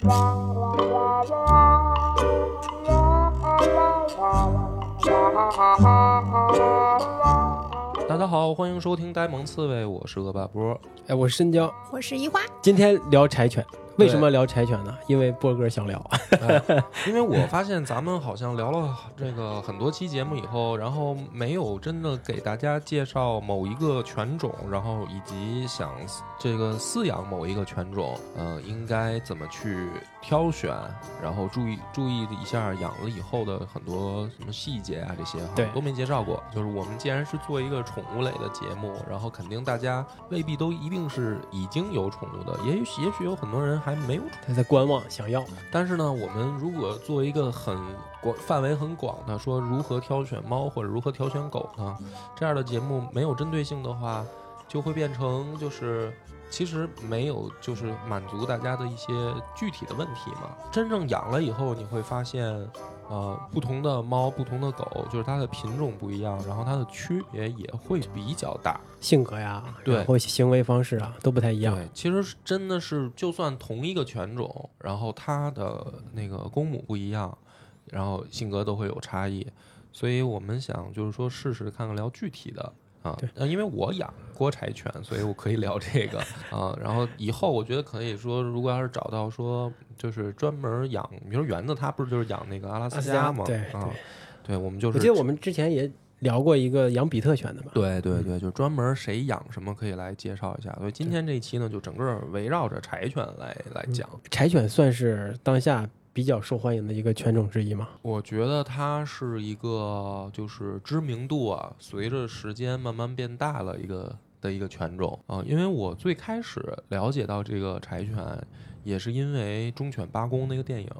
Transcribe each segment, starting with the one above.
大家好，欢迎收听呆萌刺猬，我是恶霸波。哎，我是深交，我是一花，今天聊柴犬。为什么聊柴犬呢？因为波哥想聊，哎 因为我发现咱们好像聊了这个很多期节目以后，然后没有真的给大家介绍某一个犬种，然后以及想这个饲养某一个犬种，呃，应该怎么去挑选，然后注意 注意一下养了以后的很多什么细节啊，这些好对都没介绍过。就是我们既然是做一个宠物类的节目，然后肯定大家未必都一定是已经有宠物的，也许也许有很多人还没有。他在观望，想要。但是呢，我们如果做一个很广范围很广的说如何挑选猫或者如何挑选狗呢，这样的节目没有针对性的话，就会变成就是其实没有就是满足大家的一些具体的问题嘛。真正养了以后，你会发现。呃，不同的猫、不同的狗，就是它的品种不一样，然后它的区别也会比较大。性格呀，对然后行为方式啊，都不太一样。对，其实是真的是，就算同一个犬种，然后它的那个公母不一样，然后性格都会有差异。所以我们想就是说试试看看聊具体的啊对，呃，因为我养过柴犬，所以我可以聊这个啊。然后以后我觉得可以说，如果要是找到说就是专门养，比如说园子，它不是就是养那个阿拉斯加吗？加对啊，对，我们就是我记得我们之前也聊过一个养比特犬的嘛。对对对，就专门谁养什么可以来介绍一下。所以今天这一期呢，就整个围绕着柴犬来来讲。柴犬算是当下比较受欢迎的一个犬种之一嘛。我觉得它是一个就是知名度啊，随着时间慢慢变大了一个的一个犬种啊。因为我最开始了解到这个柴犬，也是因为《忠犬八公》那个电影，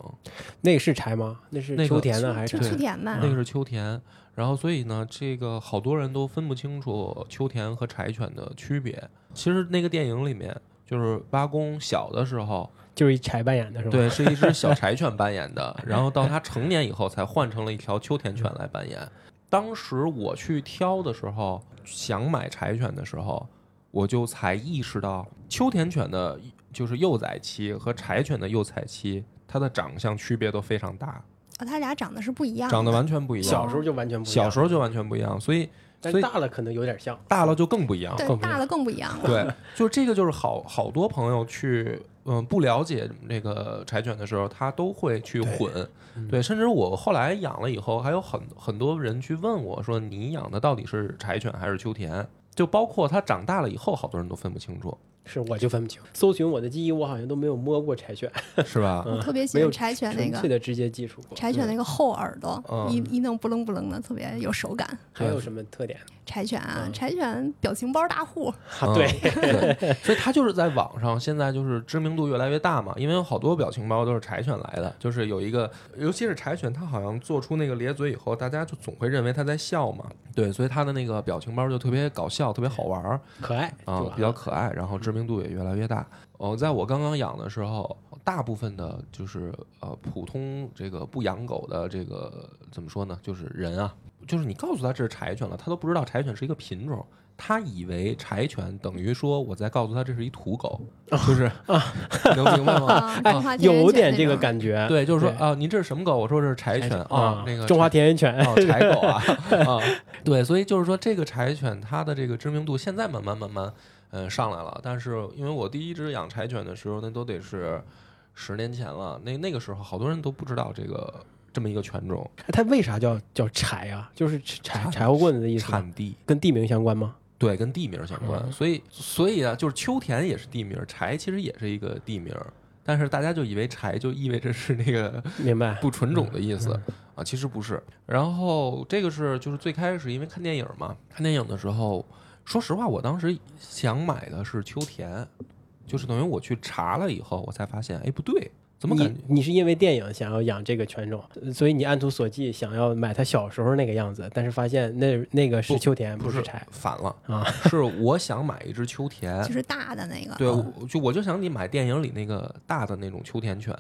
那个是柴吗？那是秋田的还是？秋田吧那，个是秋田。然后所以呢，这个好多人都分不清楚秋田和柴犬的区别。其实那个电影里面，就是八公小的时候，就是一柴扮演的是吧？对，是一只小 柴犬扮演的，然后到它成年以后才换成了一条秋田犬来扮演。当时我去挑的时候，想买柴犬的时候，我就才意识到秋田犬的，就是幼崽期和柴犬的幼崽期，它的长相区别都非常大，啊，它俩长得是不一样的，长得完全不一样。小时候就完全不一样。小时候就完全不一样，所以但所以大了可能有点像。大了就更不一样。对大了更不一样了。对，就这个就是好好多朋友去嗯不了解那个柴犬的时候，他都会去混，嗯对，甚至我后来养了以后，还有很很多人去问我说，你养的到底是柴犬还是秋田？就包括它长大了以后，好多人都分不清楚，是我就分不清。搜寻我的记忆，我好像都没有摸过柴犬，是吧？嗯我特别喜欢柴犬那个的直接接触过。柴犬那个后耳朵，嗯一一弄不楞不楞的，特别有手感。还有什么特点？柴犬啊，嗯柴犬表情包大户，啊，对，所以它就是在网上现在就是知名度越来越大嘛，因为有好多表情包都是柴犬来的，就是有一个，尤其是柴犬，它好像做出那个咧嘴以后，大家就总会认为它在笑嘛，对，所以它的那个表情包就特别搞笑，特别好玩儿可爱啊，比较可爱，然后知名度也越来越大。哦，在我刚刚养的时候，大部分的就是呃普通这个不养狗的这个怎么说呢，就是人啊，就是你告诉他这是柴犬了，他都不知道柴犬是一个品种。他以为柴犬等于说我在告诉他这是一土狗，就是能明白吗？有点这个感觉。对，就是说啊，您这是什么狗？我说这是柴犬啊，那个中华田园犬，哦，柴狗啊 啊，对，所以就是说这个柴犬它的这个知名度现在慢慢慢慢嗯上来了，但是因为我第一只养柴犬的时候，那都得是十年前了，那那个时候好多人都不知道这个这么一个犬种，它为啥叫叫柴啊？就是柴柴火棍子的意思，产地跟地名相关吗？对，跟地名相关，嗯所以所以啊，就是秋田也是地名，柴其实也是一个地名。但是大家就以为柴就意味着是那个 明白？不纯种的意思嗯啊，其实不是。然后这个是就是最开始因为看电影嘛，看电影的时候，说实话，我当时想买的是秋田，就是等于我去查了以后，我才发现，哎，不对，怎么感觉你你是因为电影想要养这个犬种，所以你按图索骥想要买它小时候那个样子，但是发现那那个是秋田，不是柴反了啊？是我想买一只秋田 就，是大的那个。对，就我就想你买电影里那个大的那种秋田犬，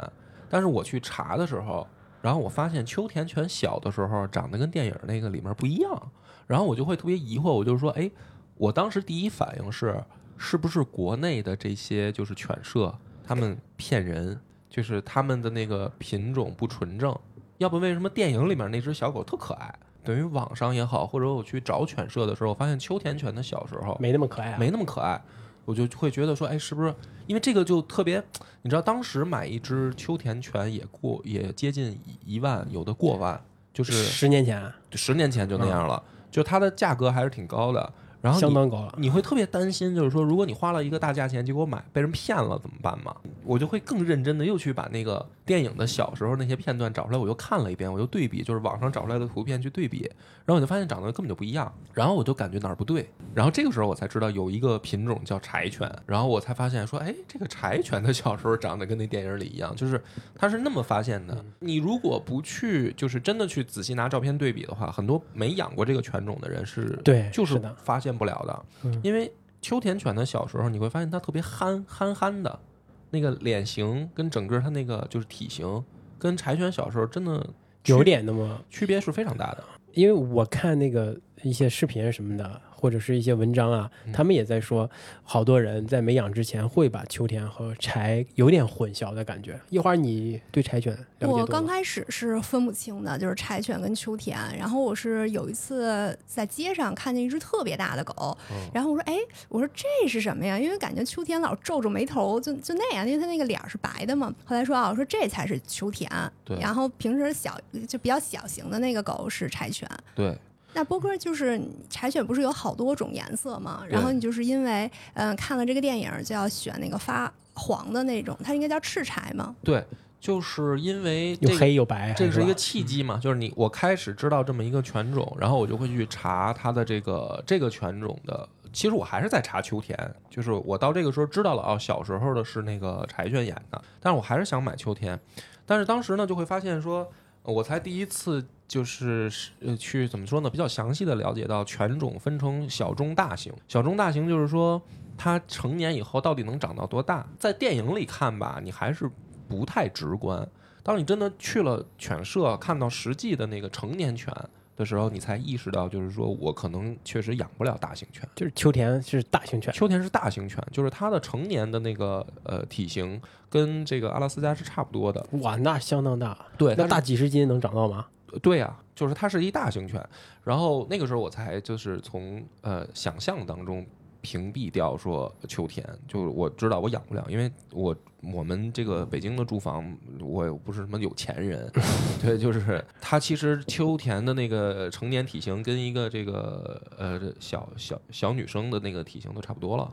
但是我去查的时候，然后我发现秋田犬小的时候长得跟电影那个里面不一样，然后我就会特别疑惑，我就说，哎，我当时第一反应是，是不是国内的这些就是犬舍他们骗人？就是他们的那个品种不纯正，要不为什么电影里面那只小狗特可爱？等于网上也好，或者我去找犬舍的时候，我发现秋田犬的小时候没那么可爱、啊，没那么可爱，我就会觉得说，哎，是不是因为这个就特别？你知道，当时买一只秋田犬也过也接近一一万，有的过万，就是十年前啊十年前就那样了，就它的价格还是挺高的。然后你相当高了。你会特别担心，就是说，如果你花了一个大价钱，结果买被人骗了怎么办嘛？我就会更认真的又去把那个电影的小时候那些片段找出来，我又看了一遍，我又对比，就是网上找出来的图片去对比，然后我就发现长得根本就不一样，然后我就感觉哪儿不对，然后这个时候我才知道有一个品种叫柴犬，然后我才发现说，哎，这个柴犬的小时候长得跟那电影里一样，就是它是那么发现的。你如果不去，就是真的去仔细拿照片对比的话，很多没养过这个犬种的人是对就是发现不了的。嗯因为秋田犬的小时候，你会发现它特别憨憨憨的，那个脸型跟整个他那个就是体型，跟柴犬小时候真的区有点那么，区别是非常大的。因为我看那个一些视频什么的，或者是一些文章啊，嗯他们也在说，好多人在没养之前会把秋田和柴有点混淆的感觉。一会儿你对柴犬了解我刚开始是分不清的，就是柴犬跟秋田。然后我是有一次在街上看见一只特别大的狗，嗯然后我说：“哎，我说这是什么呀？”因为感觉秋田老皱皱眉头，就就那样，因为它那个脸是白的嘛。后来说啊，我说这才是秋田。对然后平时小就比较小型的那个狗是柴犬。对，那波哥就是柴犬，不是有好多种颜色吗？然后你就是因为嗯、看了这个电影，就要选那个发黄的那种，它应该叫赤柴吗？对，就是因为这有黑有白，这是一个契机嘛，就是你我开始知道这么一个犬种，然后我就会去查它的这个这个犬种的。其实我还是在查秋田，就是我到这个时候知道了哦，小时候的是那个柴犬演的，但是我还是想买秋田。但是当时呢，就会发现说，呃我才第一次就是呃去怎么说呢，比较详细的了解到犬种分成小中大型。小中大型就是说它成年以后到底能长到多大，在电影里看吧，你还是不太直观。当你真的去了犬舍，看到实际的那个成年犬的时候，你才意识到，就是说我可能确实养不了大型犬。就是秋田是大型犬，秋田是大型犬，就是它的成年的那个呃体型跟这个阿拉斯加是差不多的。哇，那相当大，对，那大几十斤能长到吗？对呀、就是它是一大型犬。然后那个时候我才就是从呃想象当中屏蔽掉说秋田，就是我知道我养不了，因为我我们这个北京的住房，我又不是什么有钱人，对，就是它其实秋田的那个成年体型跟一个这个呃小小小女生的那个体型都差不多了，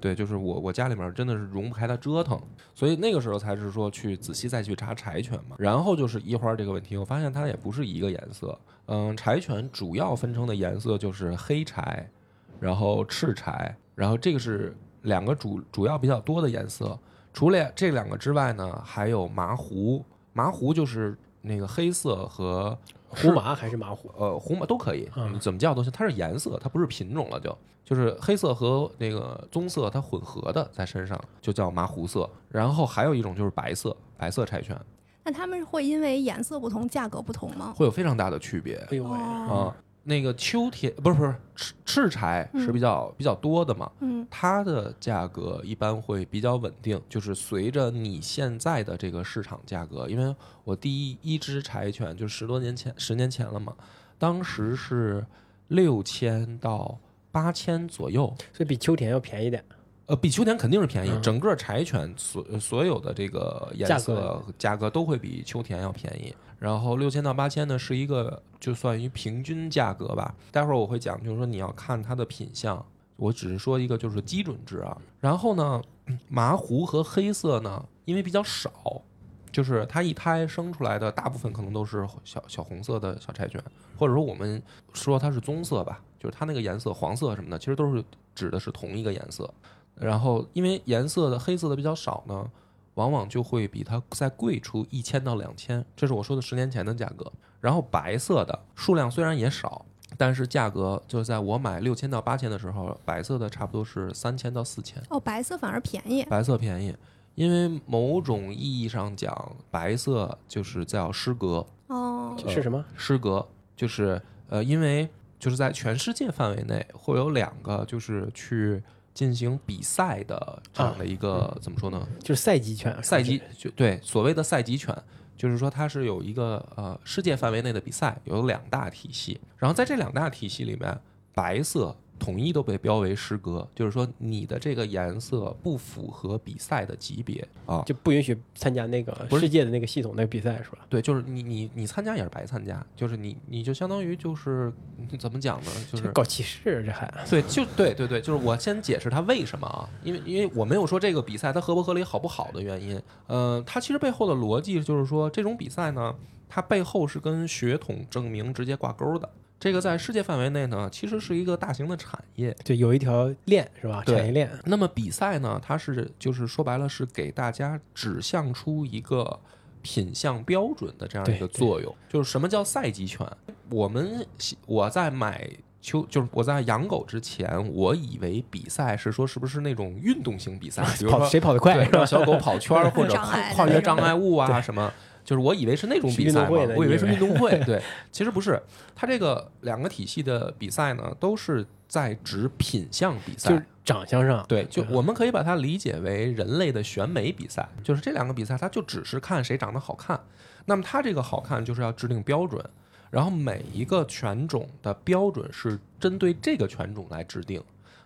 对，就是我我家里面真的是容不开它折腾，所以那个时候才是说去仔细再去查柴犬嘛。然后就是一花这个问题，我发现它也不是一个颜色。嗯，柴犬主要分成的颜色就是黑柴，然后赤柴，然后这个是两个主主要比较多的颜色。除了这两个之外呢，还有麻胡，麻胡就是那个黑色和胡麻还是麻胡？呃，胡麻都可以，怎么叫都行。它是颜色，它不是品种了就，就是黑色和那个棕色它混合的在身上，就叫麻胡色。然后还有一种就是白色，白色柴犬那它们会因为颜色不同，价格不同吗？会有非常大的区别哎呦喂，哦，啊。那个秋田不是不是赤赤柴是比较、比较多的嘛，嗯它的价格一般会比较稳定，就是随着你现在的这个市场价格，因为我第一一只柴犬就十多年前十年前了嘛，当时是六千到八千左右，所以比秋田要便宜点。呃，比秋田肯定是便宜，嗯整个柴犬所所有的这个颜价色格价格都会比秋田要便宜。然后六千到八千呢是一个就算于平均价格吧。待会儿我会讲，就是说你要看它的品相，我只是说一个就是基准值啊。然后呢，麻胡和黑色呢，因为比较少，就是它一胎生出来的大部分可能都是小小红色的小柴犬，或者说我们说它是棕色吧，就是它那个颜色黄色什么的，其实都是指的是同一个颜色。然后因为颜色的黑色的比较少呢，往往就会比它再贵出一千到两千，这是我说的十年前的价格。然后白色的数量虽然也少，但是价格就是在我买六千到八千的时候，白色的差不多是三千到四千，哦，白色反而便宜。白色便宜。因为某种意义上讲，白色就是叫诗格，哦，是什么？诗格就是呃，因为就是在全世界范围内会有两个，就是去进行比赛的这样的一个、怎么说呢？就是赛级犬，赛级就对所谓的赛级犬，就是说它是有一个呃世界范围内的比赛，有两大体系，然后在这两大体系里面，白色统一都被标为失格，就是说你的这个颜色不符合比赛的级别啊。就不允许参加那个不是世界的那个系统那个比赛是吧？对，就是你你你参加也是白参加，就是你你就相当于就是嗯怎么讲呢？就是搞歧视这还对，就对对对，就是我先解释它为什么啊，因为因为我没有说这个比赛它合不合理、好不好的原因，呃，它其实背后的逻辑就是说，这种比赛呢，它背后是跟血统证明直接挂钩的。这个在世界范围内呢，其实是一个大型的产业。就有一条链是吧？产业链那么比赛呢，它是就是说白了是给大家指向出一个品相标准的这样一个作用。就是什么叫赛级犬？我们我在买秋，就是我在养狗之前，我以为比赛是说是不是那种运动型比赛，比如谁跑得快是吧？让小狗跑圈儿或者 跨越障碍物啊什么。就是我以为是那种比赛嘛我以为是运动会，对，其实不是。它这个两个体系的比赛呢，都是在指品相比赛，就是长相上对，就嗯我们可以把它理解为人类的选美比赛，就是这两个比赛，它就只是看谁长得好看。那么它这个好看就是要制定标准，然后每一个犬种的标准是针对这个犬种来制定。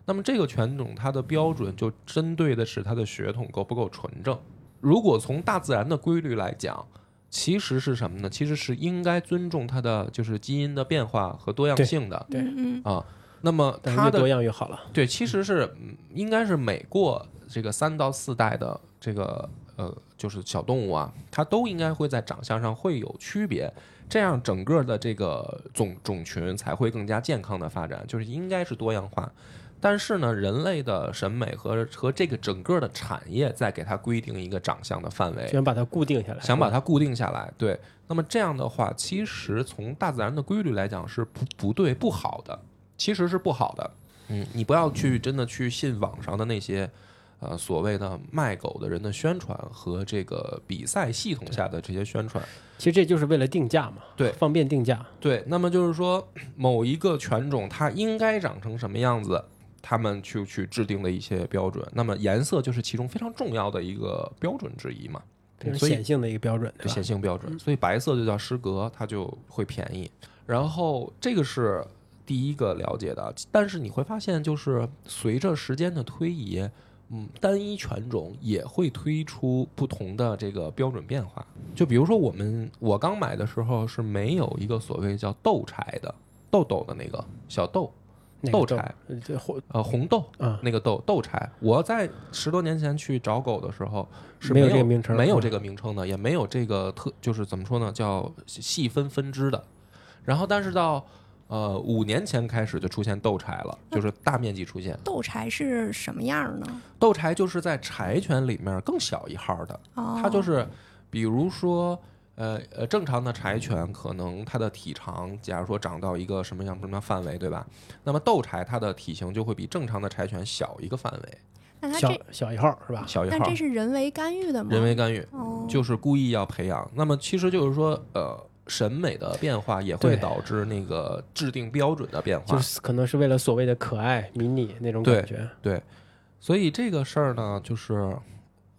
那么这个犬种它的标准就针对的是它的血统够不够纯正。如果从大自然的规律来讲，其实是什么呢？其实是应该尊重它的就是基因的变化和多样性的对嗯啊。那么它的越多样越好了。对，其实是嗯应该是每过这个三到四代的这个呃，就是小动物啊，它都应该会在长相上会有区别，这样整个的这个种种群才会更加健康的发展，就是应该是多样化。但是呢，人类的审美和和这个整个的产业在给它规定一个长相的范围，想把它固定下来，想把它固定下来。对，那么这样的话，其实从大自然的规律来讲是不不对不好的，其实是不好的。嗯，你不要去真的去信网上的那些，呃，所谓的卖狗的人的宣传和这个比赛系统下的这些宣传。其实这就是为了定价嘛，对方便定价。对，那么就是说，某一个犬种它应该长成什么样子，他们去去制定的一些标准。那么颜色就是其中非常重要的一个标准之一嘛。非常所以显性的一个标准，对显？性标准，所以白色就叫失格，它就会便宜。然后这个是第一个了解的，但是你会发现，就是随着时间的推移，嗯，单一犬种也会推出不同的这个标准变化。就比如说我们我刚买的时候是没有一个所谓叫豆柴的豆豆的那个小豆，那个豆豆柴，红呃，红豆啊，那个豆豆柴，我在十多年前去找狗的时候是没有有这个名称嗯没有这个名称的，也没有这个特，就是怎么说呢，叫细分分支的。然后，但是到呃五年前开始就出现豆柴了，就是大面积出现。豆柴是什么样呢？豆柴就是在柴犬里面更小一号的，哦，它就是比如说。呃呃，正常的柴犬可能它的体长，假如说长到一个什么样什么样范围，对吧？那么斗柴它的体型就会比正常的柴犬小一个范围，小那它这小一号是吧？小一号但这。是人为干预的吗？人为干预，哦，就是故意要培养。那么其实就是说，呃，审美的变化也会对导致那个制定标准的变化。就是可能是为了所谓的可爱、迷你那种感觉。对，所以这个事儿呢，就是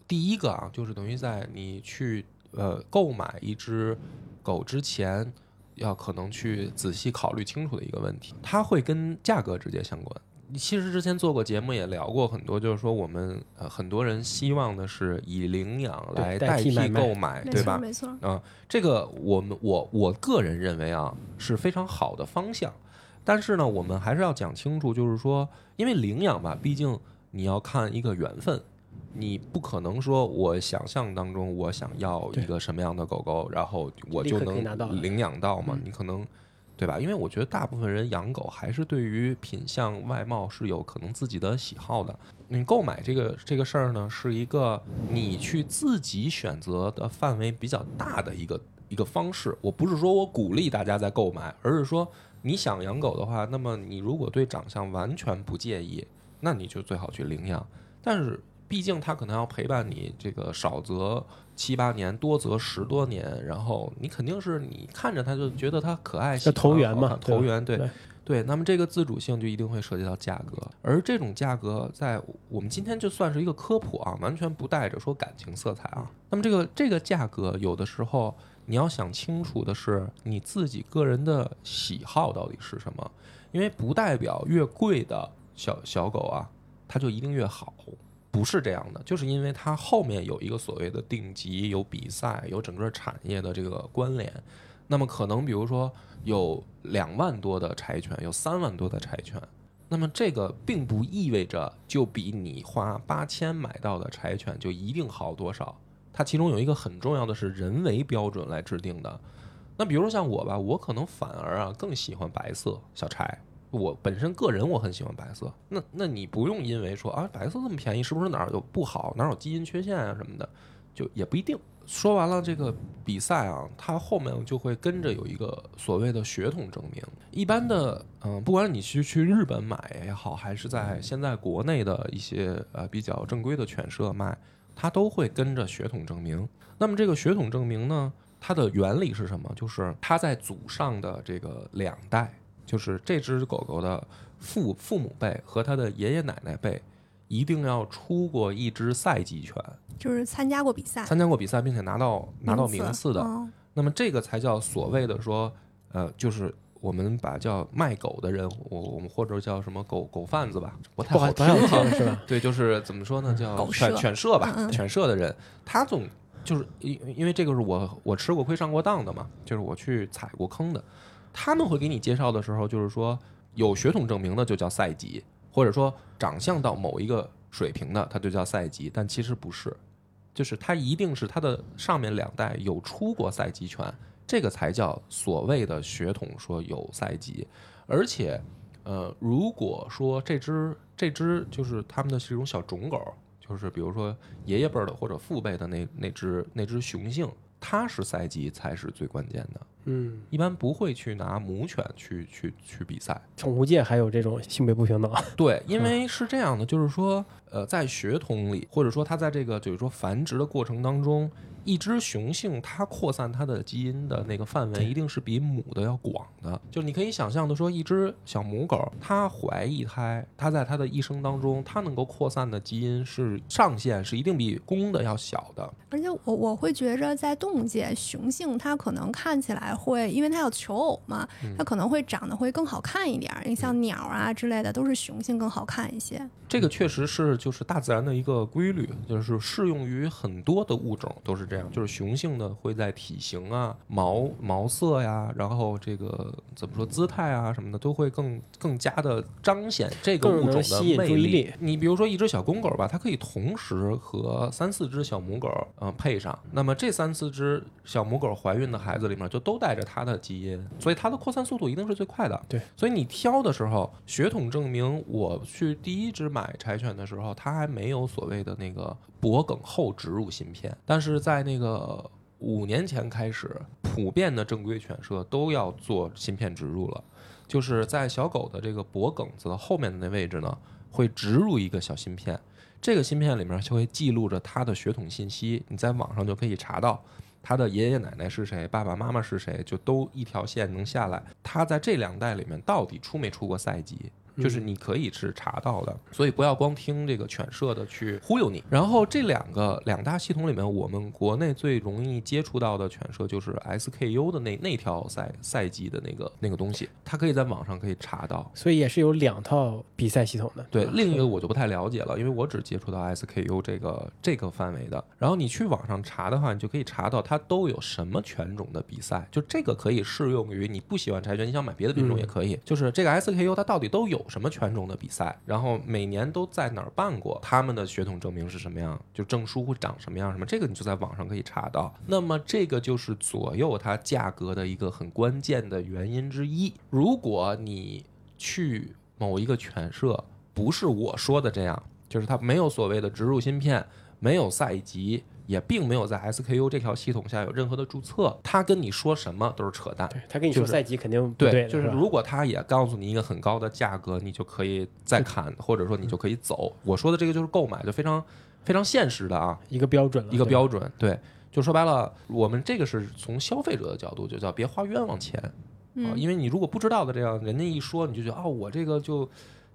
第一个啊，就是等于在你去呃购买一只狗之前，要可能去仔细考虑清楚的一个问题，它会跟价格直接相关。其实之前做过节目也聊过很多，就是说我们呃很多人希望的是以领养来代替购买，没对吧？错没错，啊，这个我们我我个人认为啊是非常好的方向，但是呢，我们还是要讲清楚，就是说，因为领养吧，毕竟你要看一个缘分，你不可能说我想象当中我想要一个什么样的狗狗，然后我就能领养到嘛？嗯你可能。对吧？因为我觉得大部分人养狗还是对于品相、外貌是有可能自己的喜好的。你购买这个这个事儿呢，是一个你去自己选择的范围比较大的一个一个方式。我不是说我鼓励大家在购买，而是说你想养狗的话，那么你如果对长相完全不介意，那你就最好去领养。但是毕竟它可能要陪伴你这个少则七八年，多则十多年，然后你肯定是你看着它就觉得它可爱，喜欢要投缘嘛投缘对对对，那么这个自主性就一定会涉及到价格，而这种价格在我们今天就算是一个科普啊，完全不带着说感情色彩啊。那么这个这个价格有的时候你要想清楚的是你自己个人的喜好到底是什么，因为不代表越贵的小小狗啊，它就一定越好。不是这样的，就是因为它后面有一个所谓的定级、有比赛、有整个产业的这个关联。那么可能比如说有两万多的柴犬，有三万多的柴犬，那么这个并不意味着就比你花八千买到的柴犬就一定好多少。它其中有一个很重要的是人为标准来制定的。那比如说像我吧，我可能反而啊更喜欢白色小柴。我本身个人我很喜欢白色，那那你不用因为说啊白色这么便宜，是不是哪儿有不好，哪儿有基因缺陷啊什么的，就也不一定。说完了这个比赛啊，它后面就会跟着有一个所谓的血统证明。一般的，嗯，不管你去去日本买也好，还是在现在国内的一些呃比较正规的犬舍卖，它都会跟着血统证明。那么这个血统证明呢，它的原理是什么？就是它在祖上的这个两代。就是这只狗狗的父父母辈和它的爷爷奶奶辈，一定要出过一只赛级犬，就是参加过比赛，参加过比赛并且拿到拿到名次的。嗯。那么这个才叫所谓的说，呃，就是我们把叫卖狗的人，我我们或者叫什么狗狗贩子吧，不太好听听是吧？对，就是怎么说呢，叫犬舍犬舍吧，嗯嗯。犬舍的人，他总就是因因为这个是我我吃过亏上过当的嘛，就是我去踩过坑的，他们会给你介绍的时候，就是说有血统证明的就叫赛级，或者说长相到某一个水平的，它就叫赛级，但其实不是，就是它一定是它的上面两代有出过赛级犬，这个才叫所谓的血统说有赛级，而且。呃，如果说这只这只就是他们的这种小种狗，就是比如说爷爷辈的或者父辈的那那只那只雄性，它是赛级才是最关键的，嗯，一般不会去拿母犬去去去比赛。宠物界还有这种性别不平等，对，因为是这样的，就是说，呃，在血统里，或者说它在这个就是说繁殖的过程当中，一只雄性它扩散它的基因的那个范围一定是比母的要广的。就你可以想象的说，一只小母狗，它怀一胎，它在它的一生当中，它能够扩散的基因是上限是一定比公的要小的。而且我我会觉着，在动物界，雄性它可能看起来会，因为它要求偶嘛，嗯它可能会长得会更好看一点儿。你像鸟啊之类的，都是雄性更好看一些。这个确实是就是大自然的一个规律，就是适用于很多的物种都是这样，就是雄性的会在体型啊、毛毛色呀，然后这个怎么说姿态啊什么的，都会更更加的彰显这个物种的吸引魅力你比如说一只小公狗吧，它可以同时和三四只小母狗嗯、呃配上，那么这三四只小母狗怀孕的孩子里面就都带着它的基因，所以它的扩散速度一定是最快的。对，所以你挑的时候，血统证明我去第一只买柴犬的时候，它还没有所谓的那个脖梗后植入芯片，但是在那个五年前开始，普遍的正规犬舍都要做芯片植入了，就是在小狗的这个脖梗子的后面的那位置呢，会植入一个小芯片。这个芯片里面就会记录着它的血统信息，你在网上就可以查到它的爷爷奶奶是谁，爸爸妈妈是谁，就都一条线能下来。它在这两代里面到底出没出过赛级，就是你可以是查到的。所以不要光听这个犬舍的去忽悠你。然后这两个两大系统里面，我们国内最容易接触到的犬舍就是 SKU 的那那条赛赛季的那个那个东西，它可以在网上可以查到。所以也是有两套比赛系统的。对，另一个我就不太了解了，因为我只接触到 SKU 这个这个范围的。然后你去网上查的话，你就可以查到它都有什么犬种的比赛，就这个可以适用于你不喜欢柴犬，你想买别的品种也可以。就是这个 SKU 它到底都有什么犬种的比赛，然后每年都在哪儿办过，他们的血统证明是什么样，就证书会长什么样，什么这个你就在网上可以查到。那么这个就是左右它价格的一个很关键的原因之一。如果你去某一个犬舍，不是我说的这样，就是它没有所谓的植入芯片，没有赛级，也并没有在 SKU 这条系统下有任何的注册，他跟你说什么都是扯淡。他跟你说赛级肯定不对，就是如果他也告诉你一个很高的价格，你就可以再砍，或者说你就可以走。我说的这个就是购买，就非常非常现实的啊，一个标准了，一个标准。对，就说白了，我们这个是从消费者的角度，就叫别花冤枉钱。啊因为你如果不知道的这样，人家一说你就觉得哦，我这个就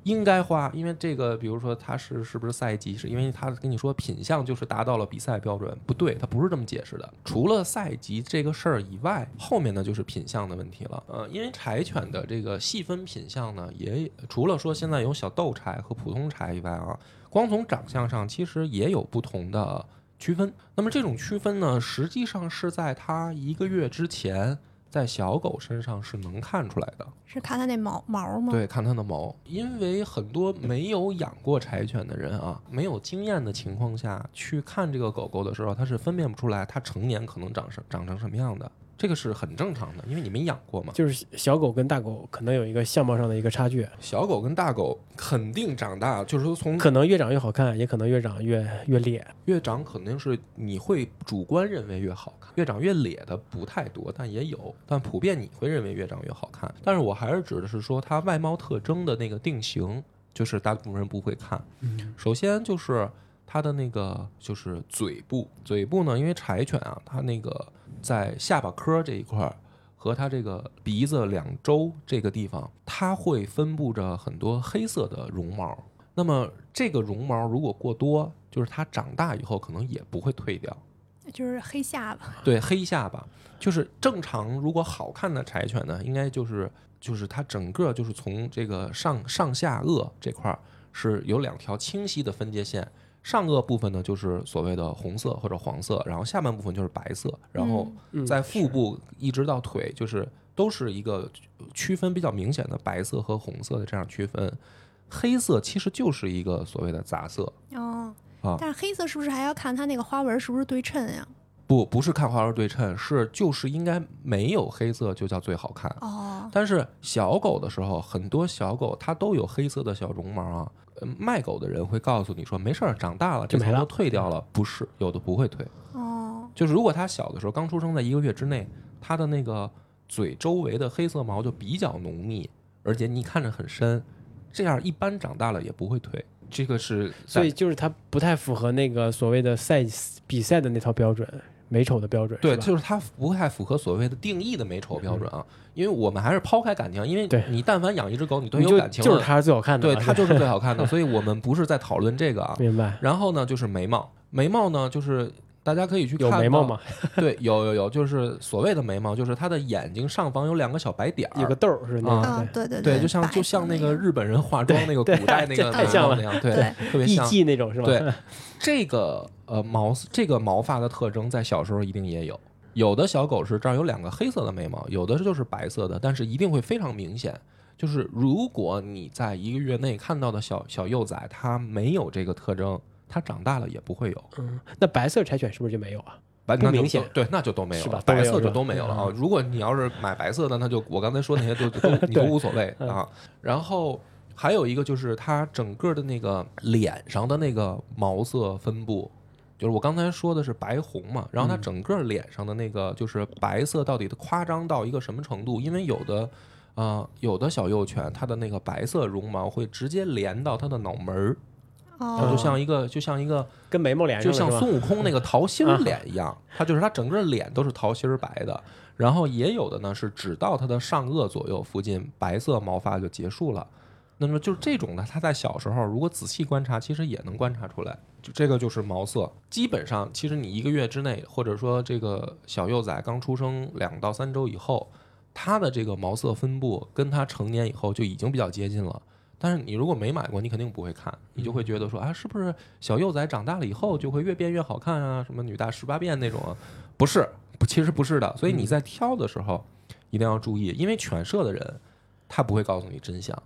应该花，因为这个比如说它是是不是赛级，是因为他跟你说品相就是达到了比赛标准，不对，它不是这么解释的。除了赛级这个事儿以外，后面呢就是品相的问题了。呃，因为柴犬的这个细分品相呢，也除了说现在有小斗柴和普通柴以外啊，光从长相上其实也有不同的区分。那么这种区分呢，实际上是在它一个月之前，在小狗身上是能看出来的。是看它那毛毛吗？，对，看它的毛，因为很多没有养过柴犬的人啊，没有经验的情况下去看这个狗狗的时候，它是分辨不出来它成年可能长什长成什么样的，这个是很正常的，因为你没养过嘛。就是小狗跟大狗可能有一个相貌上的一个差距，小狗跟大狗肯定长大，就是说从可能越长越好看，也可能越长越越裂。越长肯定是你会主观认为越好看，越长越裂的不太多，但也有，但普遍你会认为越长越好看。但是我还是指的是说它外貌特征的那个定型，就是大部分人不会看。嗯，首先就是它的那个就是嘴部，嘴部呢，因为柴犬啊，它那个在下巴颏这一块儿和它这个鼻子两周这个地方，它会分布着很多黑色的绒毛。那么这个绒毛如果过多，就是它长大以后可能也不会退掉。就是黑下巴。对，黑下巴就是正常，如果好看的柴犬呢，应该就是就是它整个就是从这个上上下颚这块儿是有两条清晰的分界线，上颚部分呢就是所谓的红色或者黄色，然后下半部分就是白色，然后嗯在腹部一直到腿就是都是一个区分比较明显的白色和红色的这样区分。黑色其实就是一个所谓的杂色，哦啊，但是黑色是不是还要看它那个花纹是不是对称呀？不不是看花纹对称，是就是应该没有黑色就叫最好看。哦，但是小狗的时候，很多小狗它都有黑色的小绒毛啊。呃卖狗的人会告诉你说没事儿，长大了这就没了层都退掉了。不是，有的不会退。哦，就是如果它小的时候刚出生，在一个月之内，它的那个嘴周围的黑色毛就比较浓密，而且你看着很深，这样一般长大了也不会退。这个是所以就是它不太符合那个所谓的赛比赛的那套标准，美丑的标准。对，就是它不太符合所谓的定义的美丑标准啊。因为我们还是抛开感情，因为你但凡养一只狗，你都有感情了，就是它是最好看的对，它就是最好看的，所以我们不是在讨论这个啊。明白。然后呢，就是眉毛，眉毛呢，就是大家可以去看有眉毛？吗？对，有有有，就是所谓的眉毛，就是它的眼睛上方有两个小白点儿，有个痘儿是那啊对对对，就像就像那那个日本人化妆那个古代那个那样，对，对特别像。伎那种是吧？对，这个呃毛这个毛发的特征在小时候一定也有。有的小狗是这儿有两个黑色的眉毛，有的就是白色的，但是一定会非常明显。就是如果你在一个月内看到的小小幼崽，它没有这个特征，它长大了也不会有。嗯，那白色柴犬是不是就没有啊？白那明显对，那就都没有是吧了，白色就都没有了啊嗯。如果你要是买白色的，那就我刚才说那些都都你都 无所谓嗯啊。然后还有一个就是它整个的那个脸上的那个毛色分布，就是我刚才说的是白红嘛，然后它嗯整个脸上的那个就是白色到底的夸张到一个什么程度？因为有的。呃，有的小幼犬，它的那个白色绒毛会直接连到它的脑门儿，哦就像一个就像一个跟眉毛连就像孙悟空那个桃心儿脸一样，它就是它整个脸都是桃心儿白的。然后也有的呢是只到它的上颚左右附近白色毛发就结束了。那么就是这种呢，它在小时候如果仔细观察，其实也能观察出来。就这个就是毛色，基本上其实你一个月之内，或者说这个小幼崽刚出生两到三周以后，它的这个毛色分布跟它成年以后就已经比较接近了。但是你如果没买过，你肯定不会看，你就会觉得说啊，是不是小幼崽长大了以后就会越变越好看啊？什么女大十八变那种啊？不是，不，其实不是的。所以你在挑的时候一定要注意，因为犬舍的人他不会告诉你真相。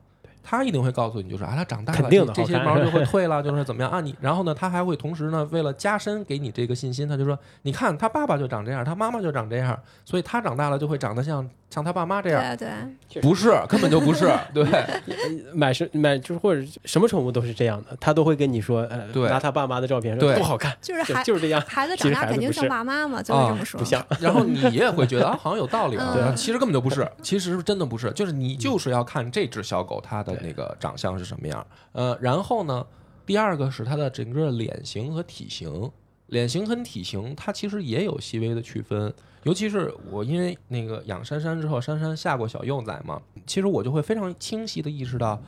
他一定会告诉你，就是啊，他长大了，肯定的这这些毛就会 退了，就是怎么样啊？你然后呢，他还会同时呢，为了加深给你这个信心，他就说，你看他爸爸就长这样，他妈妈就长这样，所以他长大了就会长得像像他爸妈这样。对对，不是，根本就不是，对 买什买就是或者什么宠物都是这样的，他都会跟你说，呃，对拿他爸妈的照片说对多好看，就是孩就就是这样，孩子长大肯定像爸妈嘛，就会这么说。不像。然后你也会觉得啊，好像有道理啊。嗯其实根本就不是，其实真的不是，就是你就是要看这只小狗它的那个长相是什么样。呃，然后呢，第二个是它的整个脸型和体型。脸型跟体型它其实也有细微的区分。尤其是我因为那个养珊珊之后，珊珊下过小幼崽嘛，其实我就会非常清晰的意识到，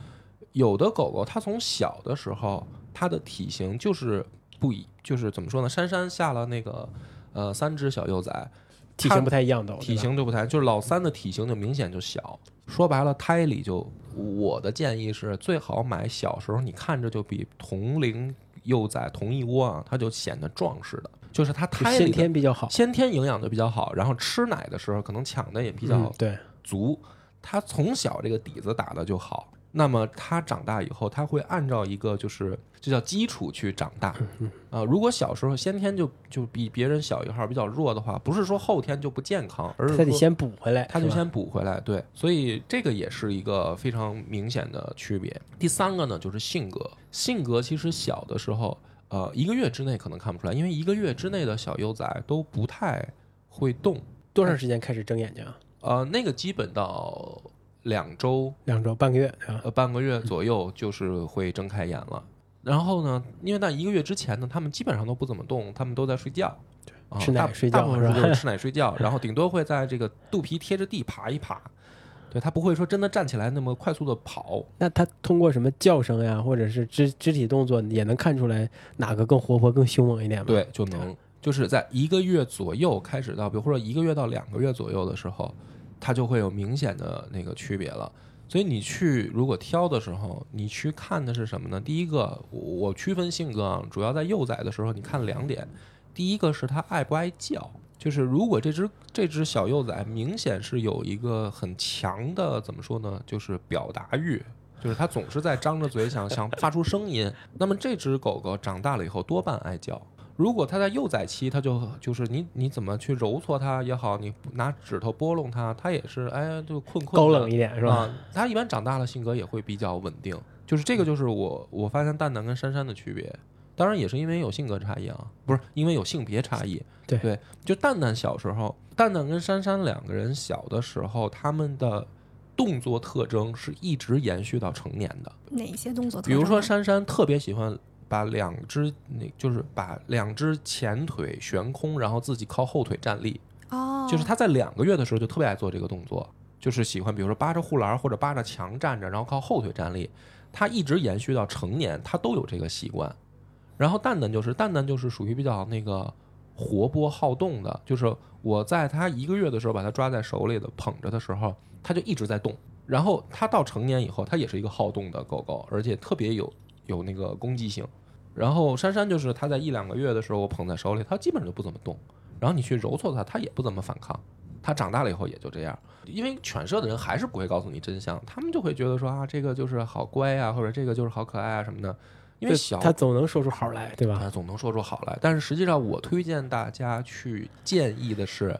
有的狗狗它从小的时候它的体型就是不一，就是怎么说呢？珊珊下了那个呃三只小幼崽，体型不太一样的，体型就不太，就是老三的体型就明显就小。说白了，胎里就我的建议是最好买小时候你看着就比同龄幼崽同一窝啊，它就显得壮实的，就是它胎里的天比较好，先天营养就比较好，然后吃奶的时候可能抢的也比较嗯对，足，它从小这个底子打的就好，那么他长大以后，他会按照一个就是这叫基础去长大。嗯啊、如果小时候先天就就比别人小一号比较弱的话，不是说后天就不健康，而是说他得先补回来，吧他就先补回来，对，所以这个也是一个非常明显的区别。第三个呢，就是性格，性格其实小的时候，呃，一个月之内可能看不出来，因为一个月之内的小幼崽都不太会动，多长时间开始睁眼睛啊？呃，那个基本到两周两周、半个月，呃半个月左右就是会睁开眼了。然后呢，因为那一个月之前呢，他们基本上都不怎么动，他们都在睡觉。啊吃奶睡觉大部分是吃奶 睡觉，然后顶多会在这个肚皮贴着地爬一爬，对他不会说真的站起来那么快速的跑。那他通过什么叫声呀，或者是肢肢体动作，也能看出来哪个更活泼、更凶猛一点吗？，对，就能就是在一个月左右开始到，比如说一个月到两个月左右的时候，它就会有明显的那个区别了。所以你去如果挑的时候，你去看的是什么呢？第一个，我区分性格啊，主要在幼崽的时候，你看两点。第一个是它爱不爱叫，就是如果这只这只小幼崽明显是有一个很强的怎么说呢，就是表达欲，就是它总是在张着嘴想想发出声音，那么这只狗狗长大了以后多半爱叫。如果它在幼崽期，它就就是你你怎么去揉搓它也好，你拿指头拨弄它，它也是哎就困困高冷一点是吧？啊。它一般长大了性格也会比较稳定，就是这个就是我我发现蛋蛋跟珊珊的区别，当然也是因为有性格差异啊，不是因为有性别差异。对对，就蛋蛋小时候，蛋蛋跟珊珊两个人小的时候，他们的动作特征是一直延续到成年的。哪些动作特比如？说珊珊特别喜欢把两只那就是把两只前腿悬空，然后自己靠后腿站立。哦，就是他在两个月的时候就特别爱做这个动作，就是喜欢比如说扒着护栏或者扒着墙站着，然后靠后腿站立。他一直延续到成年，他都有这个习惯。然后蛋蛋就是蛋蛋就是属于比较那个活泼好动的，就是我在它一个月的时候把它抓在手里的捧着的时候，它就一直在动。然后它到成年以后，它也是一个好动的狗狗，而且特别有有那个攻击性。然后珊珊就是它在一两个月的时候，我捧在手里，它基本上就不怎么动。然后你去揉搓它，它也不怎么反抗。它长大了以后也就这样，因为犬舍的人还是不会告诉你真相，他们就会觉得说啊，这个就是好乖啊，或者这个就是好可爱啊什么的。因为小他总能说出好来，对吧？他总能说出好来。但是实际上，我推荐大家去建议的是，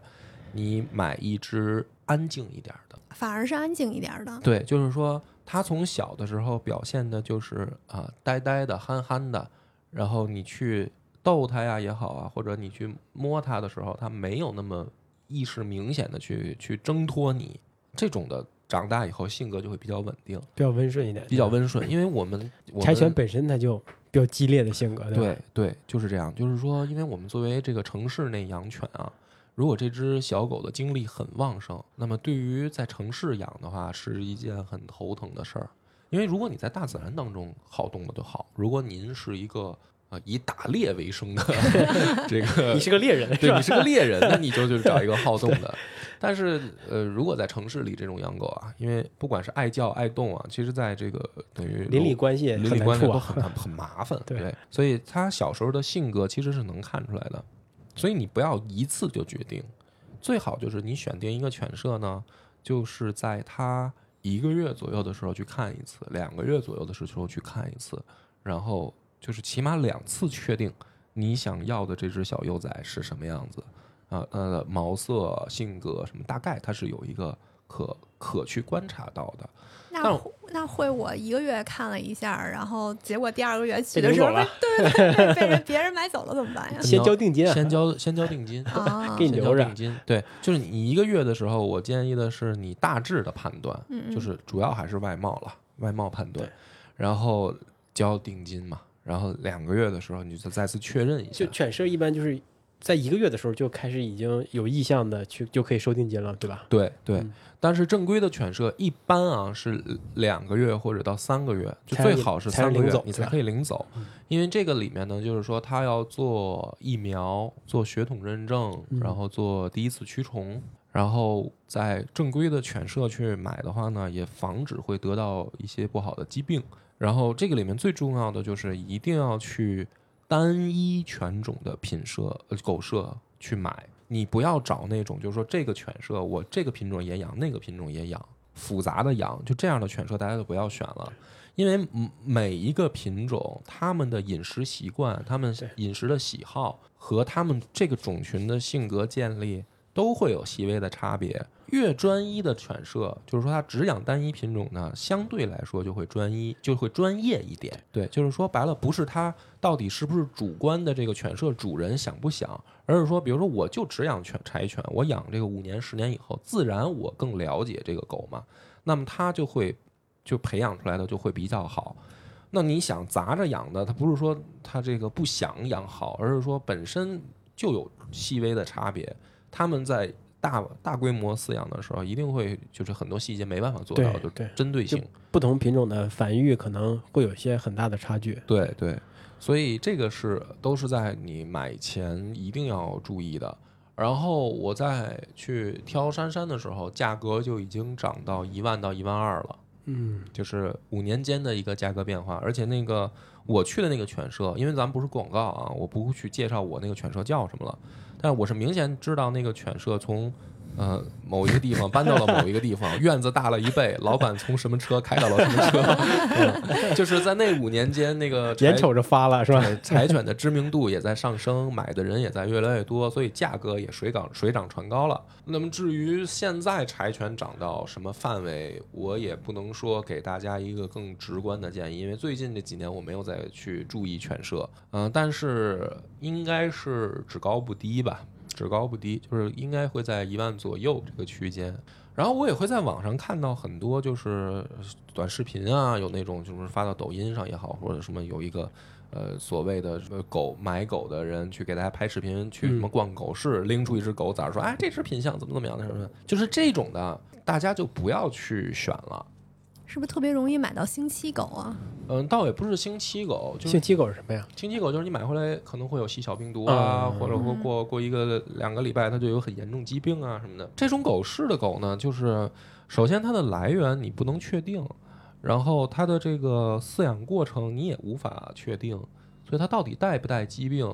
你买一只安静一点的。反而是安静一点的。对，就是说，他从小的时候表现的就是啊、呆呆的、憨憨的，然后你去逗他呀也好啊，或者你去摸他的时候，他没有那么意识明显的去去挣脱你，这种的长大以后性格就会比较稳定，比较温顺一点，比较温顺。因为我们我柴犬本身它就比较激烈的性格，对？对对，就是这样。就是说，因为我们作为这个城市内养犬啊，如果这只小狗的精力很旺盛，那么对于在城市养的话，是一件很头疼的事儿。因为如果你在大自然当中好动的就好，如果您是一个呃以打猎为生的 这个你是个猎人，对你？是个猎人，那你就去找一个好动的。但是呃，如果在城市里这种养狗啊，因为不管是爱叫爱动啊，其实在这个等于邻里关系邻里关系都很。很很麻烦，对对，所以它小时候的性格其实是能看出来的，所以你不要一次就决定，最好就是你选定一个犬舍呢，就是在它一个月左右的时候去看一次，两个月左右的时候去看一次，然后就是起码两次确定你想要的这只小幼崽是什么样子啊，呃，毛色、性格什么，大概它是有一个可可去观察到的。但那那会我一个月看了一下，然后结果第二个月去的时候对对对被人 别人买走了怎么办呀？先交定金啊，先交先交定金，啊，给你先交留着定金。对，就是你一个月的时候，我建议的是你大致的判断，嗯嗯就是主要还是外貌了，外貌判断，然后交定金嘛，然后两个月的时候你就再次确认一下就。犬舍一般就是在一个月的时候就开始已经有意向的去就可以收定金了，对吧？对对，嗯但是正规的犬舍一般啊是两个月或者到三个月，就最好是三个月你才可以领走嗯，因为这个里面呢，就是说他要做疫苗、做血统认证，嗯然后做第一次驱虫，然后在正规的犬舍去买的话呢，也防止会得到一些不好的疾病。然后这个里面最重要的就是一定要去单一犬种的品舍、呃狗舍去买，你不要找那种就是说这个犬舍我这个品种也养，那个品种也养，复杂的养，就这样的犬舍大家就不要选了。因为嗯每一个品种，它们的饮食习惯、它们饮食的喜好和它们这个种群的性格建立都会有细微的差别。越专一的犬舍，就是说它只养单一品种呢，相对来说就会专一，就会专业一点。对，就是说白了，不是它到底是不是主观的这个犬舍主人想不想，而是说，比如说我就只养犬柴犬，我养这个五年十年以后，自然我更了解这个狗嘛，那么它就会就培养出来的就会比较好。那你想杂着养的，它不是说它这个不想养好，而是说本身就有细微的差别。他们在大大规模饲养的时候，一定会就是很多细节没办法做到，就针对性。不同品种的繁育可能会有一些很大的差距。对对，所以这个是都是在你买前一定要注意的。然后我在去挑杉杉的时候，价格就已经涨到一万到一万二了。嗯，就是五年间的一个价格变化，而且那个我去的那个犬舍，因为咱们不是广告啊，我不去介绍我那个犬舍叫什么了，但我是明显知道那个犬舍从呃某一个地方搬到了某一个地方，院子大了一倍，老板从什么车开到了什么车，嗯就是在那五年间，那个眼瞅着发了是吧？柴犬的知名度也在上升，买的人也在越来越多，所以价格也水涨水涨船高了。那么至于现在柴犬涨到什么范围，我也不能说给大家一个更直观的建议，因为最近这几年我没有再去注意犬舍，嗯、但是应该是只高不低吧，只高不低，就是应该会在一万左右这个区间。然后我也会在网上看到很多就是短视频啊，有那种就是发到抖音上也好，或者什么有一个呃所谓的什么狗买狗的人去给大家拍视频，去什么逛狗市，拎出一只狗崽儿说，哎，这只品相怎么怎么样的什么，就是这种的，大家就不要去选了。是不是特别容易买到星期狗啊？嗯，倒也不是星期狗，就是星期狗是什么呀？星期狗就是你买回来可能会有细小病毒啊，嗯或者说过过一个两个礼拜它就有很严重疾病啊什么的。这种狗式的狗呢，就是首先它的来源你不能确定，然后它的这个饲养过程你也无法确定，所以它到底带不带疾病，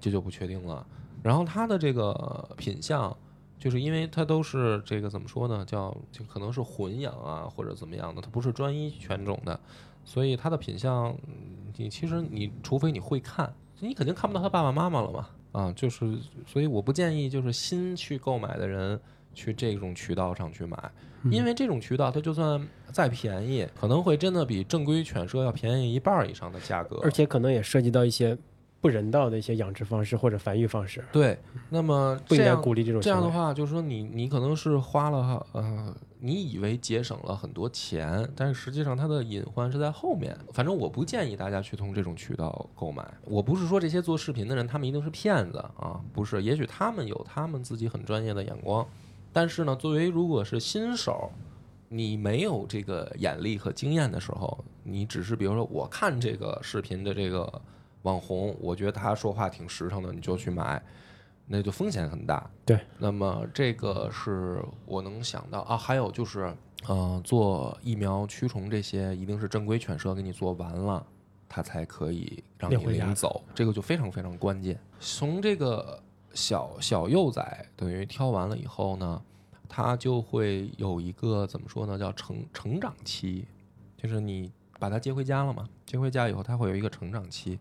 这就不确定了。然后它的这个品相，就是因为它都是这个怎么说呢，叫就可能是混养啊或者怎么样的，它不是专一犬种的，所以它的品相，嗯你其实你除非你会看，你肯定看不到它爸爸妈妈了嘛。啊，就是所以我不建议就是新去购买的人去这种渠道上去买，因为这种渠道它就算再便宜，可能会真的比正规犬舍要便宜一半儿以上的价格。而且可能也涉及到一些不人道的一些养殖方式或者繁育方式，对，那么不应该鼓励这种。这样的话，就是说你你可能是花了呃，你以为节省了很多钱，但是实际上它的隐患是在后面。反正我不建议大家去从这种渠道购买。我不是说这些做视频的人他们一定是骗子啊，不是，也许他们有他们自己很专业的眼光，但是呢，作为如果是新手。你没有这个眼力和经验的时候，你只是比如说我看这个视频的这个网红，我觉得他说话挺实诚的，你就去买，那就风险很大。对，那么这个是我能想到啊，还有就是，呃，做疫苗驱虫这些，一定是正规犬舍给你做完了，它才可以让你领走，这个就非常非常关键。从这个小小幼崽等于挑完了以后呢，它就会有一个怎么说呢，叫成成长期，就是你把它接回家了嘛，接回家以后，它会有一个成长期，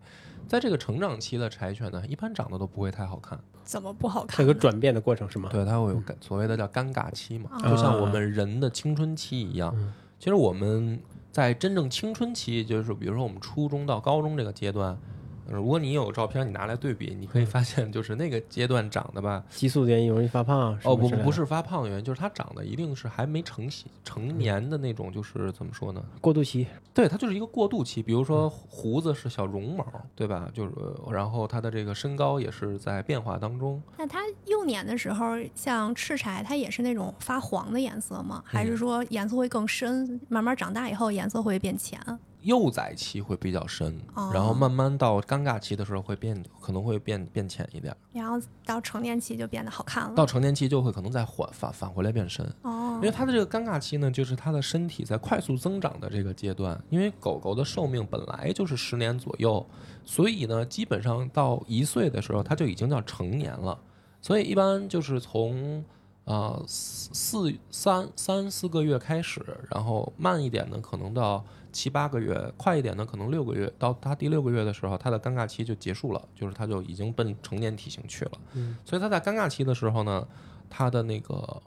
在这个成长期的柴犬呢，一般长得都不会太好看。怎么不好看它？有个转变的过程是吗？对，它会有所谓的叫尴尬期嘛，啊就像我们人的青春期一样。嗯其实我们在真正青春期，就是比如说我们初中到高中这个阶段，如果你有照片，你拿来对比，你可以发现，就是那个阶段长的吧。激素的原因容易发胖。哦，不不是发胖的原因，就是它长得一定是还没成型成年的那种，就是怎么说呢？过渡期，对，它就是一个过渡期。比如说胡子是小绒毛，对吧？就是呃然后它的这个身高也是在变化当中。那它幼年的时候，像赤柴，它也是那种发黄的颜色吗？还是说颜色会更深？慢慢长大以后，颜色会变浅？幼崽期会比较深，哦然后慢慢到尴尬期的时候会变，可能会变变浅一点。然后到成年期就变得好看了。到成年期就会可能再缓返返回来变深。哦因为它的这个尴尬期呢，就是它的身体在快速增长的这个阶段。因为狗狗的寿命本来就是十年左右，所以呢，基本上到一岁的时候，它就已经叫成年了。所以一般就是从呃四四三三四个月开始，然后慢一点呢，可能到七八个月；快一点呢，可能六个月。到它第六个月的时候，它的尴尬期就结束了，就是它就已经奔成年体型去了。嗯，所以它在尴尬期的时候呢，它的那个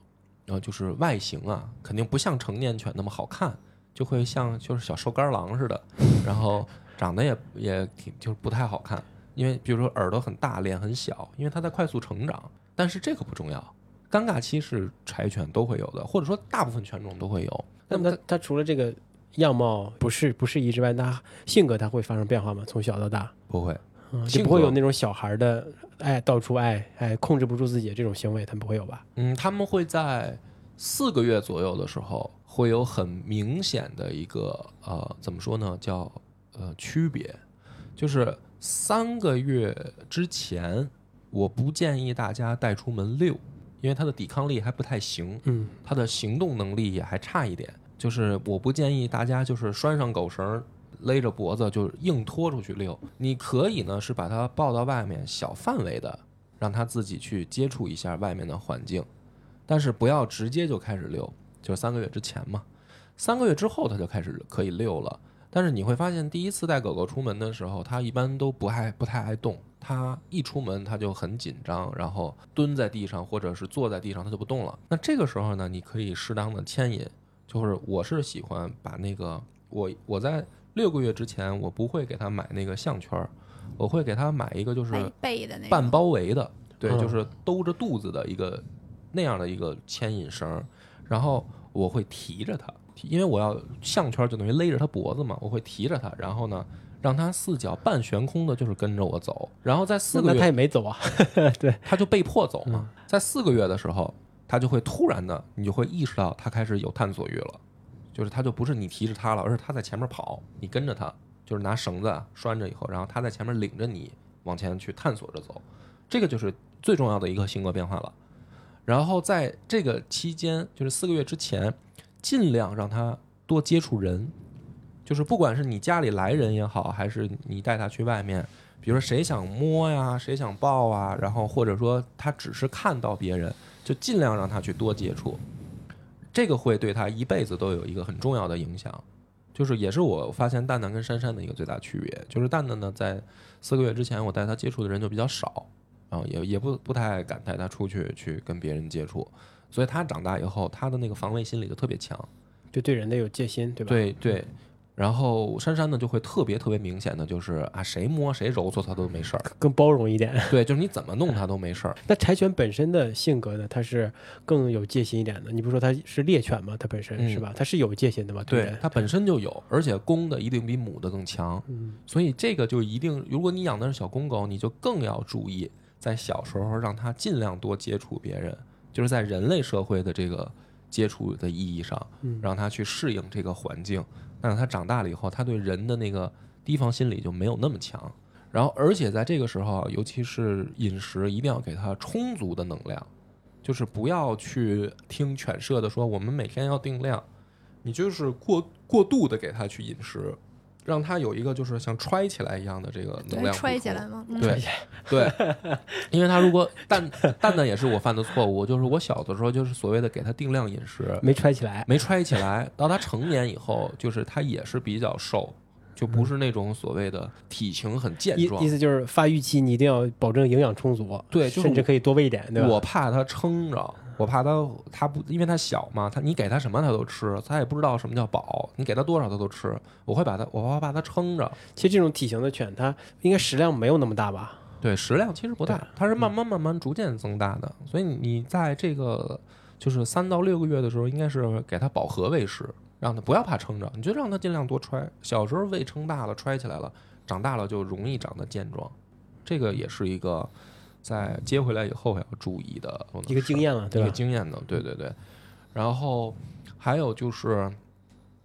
呃就是外形啊，肯定不像成年犬那么好看，就会像就是小瘦干狼似的，然后长得也也挺就是不太好看。因为比如说耳朵很大，脸很小，因为它在快速成长。但是这个不重要，尴尬期是柴犬都会有的，或者说大部分犬种都会有。那那么它它除了这个样貌不是不适宜之外，它性格它会发生变化吗？从小到大，不会，嗯，就不会有那种小孩的爱到处爱爱控制不住自己的这种行为，他们不会有吧？嗯，他们会在四个月左右的时候，会有很明显的一个呃，怎么说呢，叫呃区别，就是三个月之前，我不建议大家带出门遛，因为他的抵抗力还不太行，嗯，它的行动能力也还差一点。就是我不建议大家就是拴上狗绳，勒着脖子就硬拖出去遛。你可以呢是把它抱到外面，小范围的让它自己去接触一下外面的环境，但是不要直接就开始遛，就是三个月之前嘛。三个月之后它就开始可以遛了。但是你会发现，第一次带狗狗出门的时候，它一般都不爱不太爱动。它一出门它就很紧张，然后蹲在地上或者是坐在地上，它就不动了。那这个时候呢，你可以适当的牵引，就是我是喜欢把那个我我在六个月之前，我不会给他买那个项圈儿，我会给他买一个就是背背的那种。半包围的，对，嗯。就是兜着肚子的一个那样的一个牵引绳儿，然后我会提着它，因为我要项圈就等于勒着他脖子嘛，我会提着它，然后呢，让他四脚半悬空的，就是跟着我走，然后在四个月他也没走啊，对，他就被迫走嘛，嗯。在四个月的时候，他就会突然的，你就会意识到他开始有探索欲了，就是他就不是你提着他了，而是他在前面跑，你跟着他，就是拿绳子拴着以后，然后他在前面领着你往前去探索着走，这个就是最重要的一个性格变化了。然后在这个期间，就是四个月之前，尽量让他多接触人，就是不管是你家里来人也好，还是你带他去外面，比如说谁想摸呀，谁想抱啊，然后或者说他只是看到别人，就尽量让他去多接触，这个会对他一辈子都有一个很重要的影响。就是也是我发现蛋蛋跟珊珊的一个最大区别，就是蛋蛋呢在四个月之前我带他接触的人就比较少，然后也也不不太敢带他出去去跟别人接触，所以他长大以后他的那个防卫心理就特别强。就对人的有戒心，对吧？，对对，然后珊珊呢就会特别特别明显的就是啊，谁摸谁揉搓他都没事儿，更包容一点。对，就是你怎么弄他都没事儿。那柴犬本身的性格呢，它是更有戒心一点的。你不说它是猎犬吗？它本身嗯是吧？它是有戒心的嘛？对它本身就有，而且公的一定比母的更强，嗯，所以这个就一定，如果你养的是小公狗，你就更要注意，在小时候让它尽量多接触别人，就是在人类社会的这个接触的意义上，嗯让它去适应这个环境。但但是它长大了以后，它对人的那个提防心理就没有那么强。然后，而且在这个时候，尤其是饮食，一定要给它充足的能量，就是不要去听犬舍的说我们每天要定量，你就是过过度的给它去饮食，让它有一个就是像揣起来一样的这个能，量揣起来嘛。嗯对 对，因为它如果蛋蛋蛋也是我犯的错误，就是我小的时候就是所谓的给它定量饮食，没揣起来。没揣起来，到它成年以后，就是它也是比较瘦，就不是那种所谓的体型很健壮意意。思就是发育期你一定要保证营养充足，对就是甚至可以多喂一点，对吧？我怕它撑着，我怕它它不，因为它小嘛，它你给它什么它都吃，它也不知道什么叫饱，你给它多少它都吃。我会把它，我会把它撑着。其实这种体型的犬，它应该食量没有那么大吧？对，食量其实不大，它是慢慢慢慢逐渐增大的。所以你你在这个就是三到六个月的时候，应该是给它饱和喂食，让它不要怕撑着，你就让它尽量多揣。小时候胃撑大了，揣起来了，长大了就容易长得健壮。这个也是一个在接回来以后要注意的一个经验了，对一个？经验的，对对对。然后还有就是，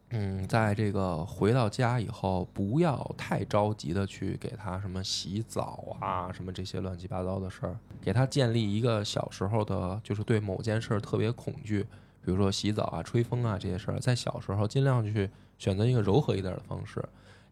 嗯，在这个回到家以后，不要太着急的去给他什么洗澡啊，什么这些乱七八糟的事儿，给他建立一个小时候的，就是对某件事儿特别恐惧，比如说洗澡啊、吹风啊这些事儿，在小时候尽量去选择一个柔和一点的方式，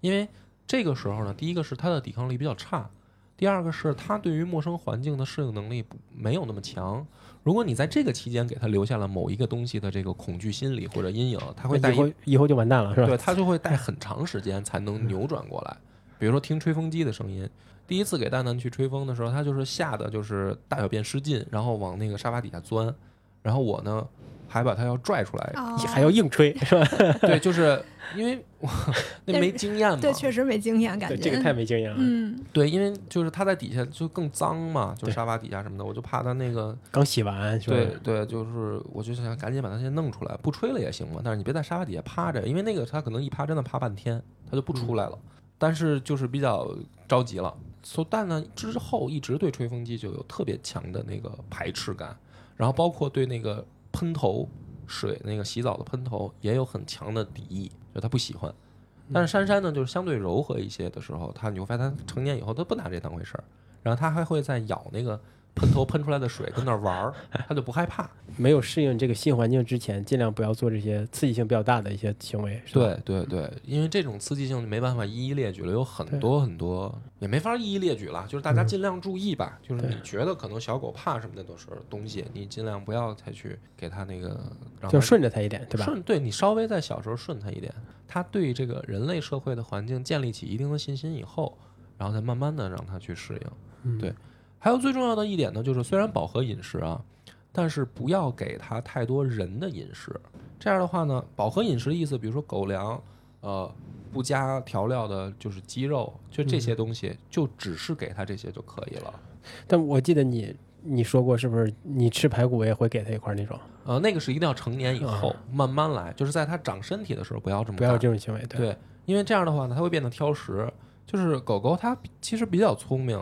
因为这个时候呢，第一个是他的抵抗力比较差。第二个是他对于陌生环境的适应能力不没有那么强。如果你在这个期间给他留下了某一个东西的这个恐惧心理或者阴影，他会带以后以后就完蛋了，是吧？对他就会带很长时间才能扭转过来。比如说听吹风机的声音，第一次给蛋蛋去吹风的时候，他就是吓得就是大小便失禁，然后往那个沙发底下钻，然后我呢还把它要拽出来，哦还要硬吹，是吧？对，就是因为我 那没经验嘛，对，确实没经验，感对，觉这个太没经验了。嗯，对，因为就是他在底下就更脏嘛，就沙发底下什么的，我就怕他那个刚洗完，是吧？对对，就是我就想赶紧把它先弄出来，不吹了也行嘛。但是你别在沙发底下趴着，因为那个它可能一趴真的趴半天，它就不出来了。但是就是比较着急了。所以蛋呢之后一直对吹风机就有特别强的那个排斥感，然后包括对那个喷头水那个洗澡的喷头也有很强的敌意，就他不喜欢。但是珊珊呢，就是相对柔和一些的时候，他你会发现他成年以后他不拿这当回事儿，然后他还会在咬那个喷头喷出来的水跟那儿玩儿，他就不害怕。没有适应这个新环境之前，尽量不要做这些刺激性比较大的一些行为，对对对，因为这种刺激性没办法一一列举了，有很多很多，也没法一一列举了。就是大家尽量注意吧，就是你觉得可能小狗怕什么的都是东西，你尽量不要再去给它那个让就顺着它一点，对吧？顺对你稍微在小时候顺它一点，它对这个人类社会的环境建立起一定的信心以后，然后再慢慢的让它去适应。嗯对还有最重要的一点呢，就是虽然饱和饮食啊，但是不要给它太多人的饮食。这样的话呢，饱和饮食的意思，比如说狗粮，呃，不加调料的，就是鸡肉，就这些东西，就只是给它这些就可以了。但我记得你你说过，是不是你吃排骨也会给它一块儿那种？呃，那个是一定要成年以后、慢慢来，就是在它长身体的时候不要这么不要这种行为，对。对，因为这样的话呢，它会变得挑食。就是狗狗它其实比较聪明，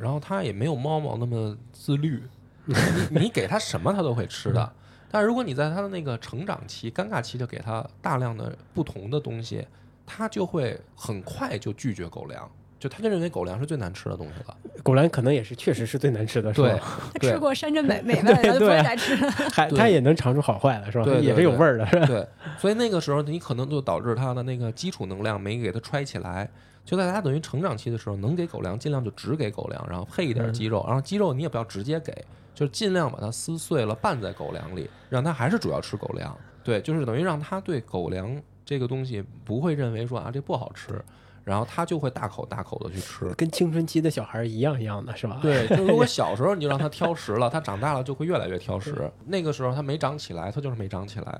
然后它也没有猫猫那么自律。你你给它什么它都会吃的，但如果你在它的那个成长期、尴尬期就给它大量的不同的东西，它就会很快就拒绝狗粮，就它就认为狗粮是最难吃的东西了。狗粮可能也是确实是最难吃的，是吧？他对吃过山珍美 美味的，不再吃了。它也能尝出好坏来，是吧？对对也是有味儿的，是吧？对，所以那个时候你可能就导致它的那个基础能量没给它揣起来，就在它等于成长期的时候，能给狗粮尽量就只给狗粮，然后配一点鸡肉，然后鸡肉你也不要直接给，就是尽量把它撕碎了拌在狗粮里，让它还是主要吃狗粮。对，就是等于让它对狗粮这个东西不会认为说啊这不好吃，然后它就会大口大口的去吃。跟青春期的小孩一样一样的，是吧？对，就如果 小时候你就让它挑食了，它长大了就会越来越挑食。那个时候它没长起来，它就是没长起来。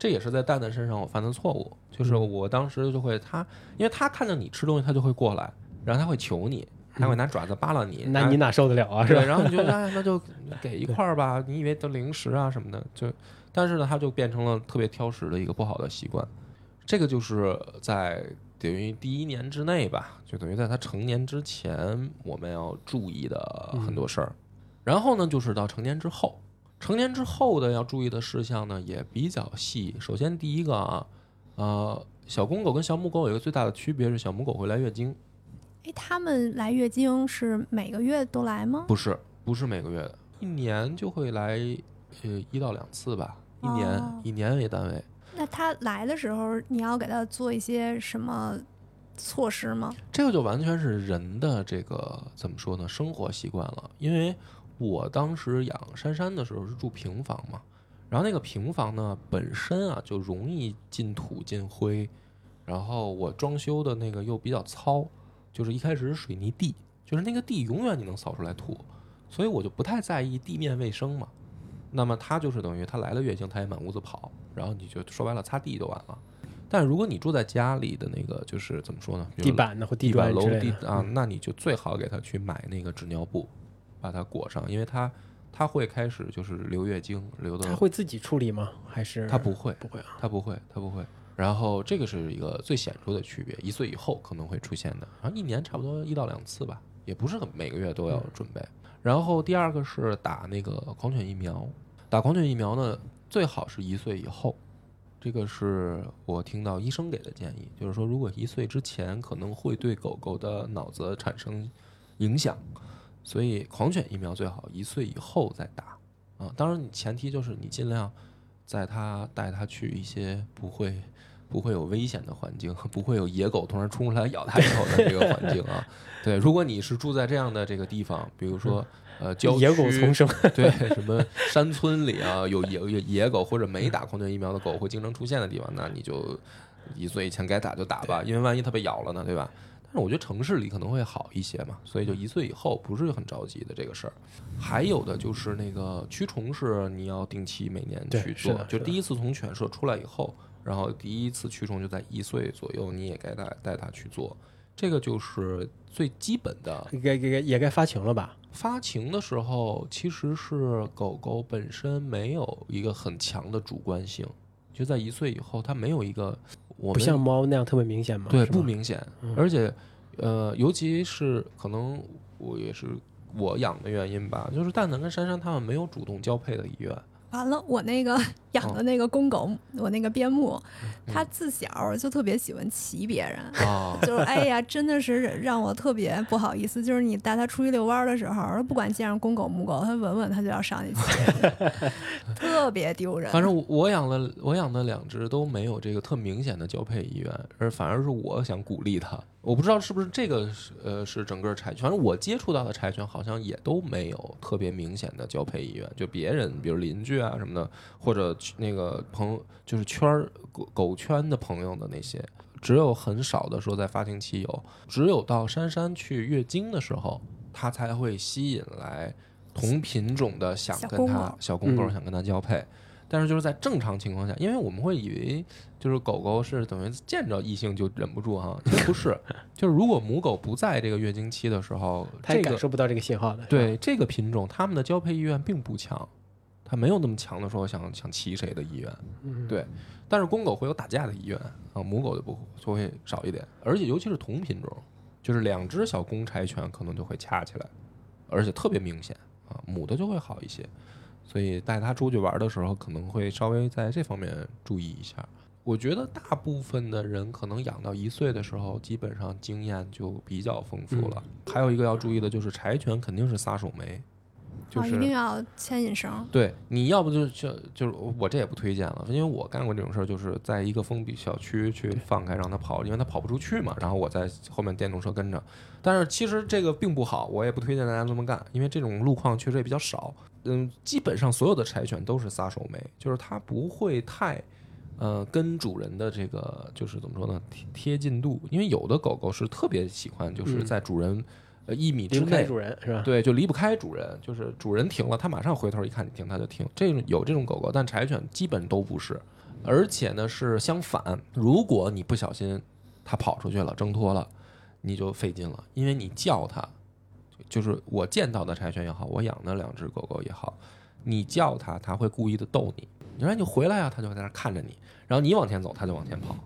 这也是在蛋蛋身上我犯的错误，就是嗯我当时就会他，因为他看到你吃东西，他就会过来，然后他会求你，他会拿爪子扒拉你。那你哪受得了啊？是，吧？然后你就 哎，那就给一块儿吧，你以为都零食啊什么的，就，但是呢，他就变成了特别挑食的一个不好的习惯。这个就是在等于第一年之内吧，就等于在它成年之前，我们要注意的很多事儿。然后呢，就是到成年之后，成年之后的要注意的事项呢也比较细。首先第一个啊，呃，小公狗跟小母狗有一个最大的区别是，小母狗会来月经，哎，他们来月经是每个月都来吗？不是，不是每个月的，一年就会来，呃，一到两次吧，一年、哦以年为单位。那他来的时候，你要给他做一些什么措施吗？这个就完全是人的这个怎么说呢？生活习惯了。因为我当时养珊珊的时候是住平房嘛，然后那个平房呢本身啊就容易进土进灰，然后我装修的那个又比较糙，就是一开始是水泥地，就是那个地永远你能扫出来土，所以我就不太在意地面卫生嘛。那么它就是等于它来了月经，它也满屋子跑，然后你就说白了擦地就完了。但如果你住在家里的那个，就是怎么说呢？地板的或地板之类的地啊，那你就最好给他去买那个纸尿布，把它裹上，因为它它会开始就是流月经，流的它会自己处理吗？还是它不会，不会啊？它不会，它不会。然后这个是一个最显著的区别，一岁以后可能会出现的，然后一年差不多一到两次吧，也不是很每个月都要准备。然后第二个是打那个狂犬疫苗，打狂犬疫苗呢，最好是一岁以后。这个是我听到医生给的建议，就是说，如果一岁之前可能会对狗狗的脑子产生影响，所以狂犬疫苗最好一岁以后再打啊。当然，你前提就是你尽量在它带它去一些不会不会有危险的环境，不会有野狗突然冲出来咬它一口的这个环境啊。对，如果你是住在这样的这个地方，比如说呃郊区野狗丛生，对，什么山村里啊，有野有野狗或者没打狂犬疫苗的狗会经常出现的地方，那你就一岁以前该打就打吧，因为万一它被咬了呢，对吧？但是我觉得城市里可能会好一些嘛，所以就一岁以后不是很着急的这个事儿。还有的就是那个驱虫是你要定期每年去做，就第一次从犬舍出来以后，然后第一次驱虫就在一岁左右，你也该带带它去做，这个就是最基本的也该也该也该发情了吧？发情的时候，其实是狗狗本身没有一个很强的主观性，就在一岁以后，它没有一个不像猫那样特别明显吗？对不明显，嗯。而且呃，尤其是可能我也是我养的原因吧，就是蛋蛋跟珊珊他们没有主动交配的意愿，完了，我那个养的那个公狗，我那个边牧，嗯它自小就特别喜欢骑别人。啊，就是哎呀，真的是让我特别不好意思。就是你带它出去遛弯儿的时候，不管见着公狗母狗，它闻闻它就要上去骑，特别丢人。反正我我养了我养的两只都没有这个特明显的交配意愿，而反而是我想鼓励它。我不知道是不是这个是呃是整个柴犬，反正我接触到的柴犬好像也都没有特别明显的交配意愿。就别人比如邻居啊什么的，或者那个朋友就是圈儿狗狗圈的朋友的那些，只有很少的说在发情期有，只有到珊珊去月经的时候，它才会吸引来同品种的想跟它小公狗想跟它交配。但是就是在正常情况下，因为我们会以为就是狗狗是等于见着异性就忍不住哈，其实不是，就是如果母狗不在这个月经期的时候，它也感受不到这个信号的。对这个品种它们的交配意愿并不强，它没有那么强的说想想骑谁的意愿，嗯对。但是公狗会有打架的意愿啊，母狗就不就会少一点，而且尤其是同品种，就是两只小公柴犬可能就会掐起来，而且特别明显啊，母的就会好一些。所以带它出去玩的时候，可能会稍微在这方面注意一下。我觉得大部分的人可能养到一岁的时候，基本上经验就比较丰富了。还有一个要注意的就是柴犬肯定是撒手没，就啊，是、一定要牵引绳。对，你要不就就就是我这也不推荐了，因为我干过这种事儿，就是在一个封闭小区去放开让它跑，因为它跑不出去嘛，然后我在后面电动车跟着。但是其实这个并不好，我也不推荐大家这么干，因为这种路况确实也比较少。嗯，基本上所有的柴犬都是撒手没，就是它不会太。呃，跟主人的这个就是怎么说呢，贴贴近度，因为有的狗狗是特别喜欢，就是嗯在主人呃一米之离不开内，主人是吧？对，就离不开主人，就是主人停了，它马上回头一看你停，它就停。这种有这种狗狗，但柴犬基本都不是，而且呢是相反，如果你不小心它跑出去了，挣脱了，你就费劲了，因为你叫它，就是我见到的柴犬也好，我养的两只狗狗也好，你叫它，它会故意的逗你，你说你回来啊、它就会在那儿看着你，然后你往前走，它就往前跑，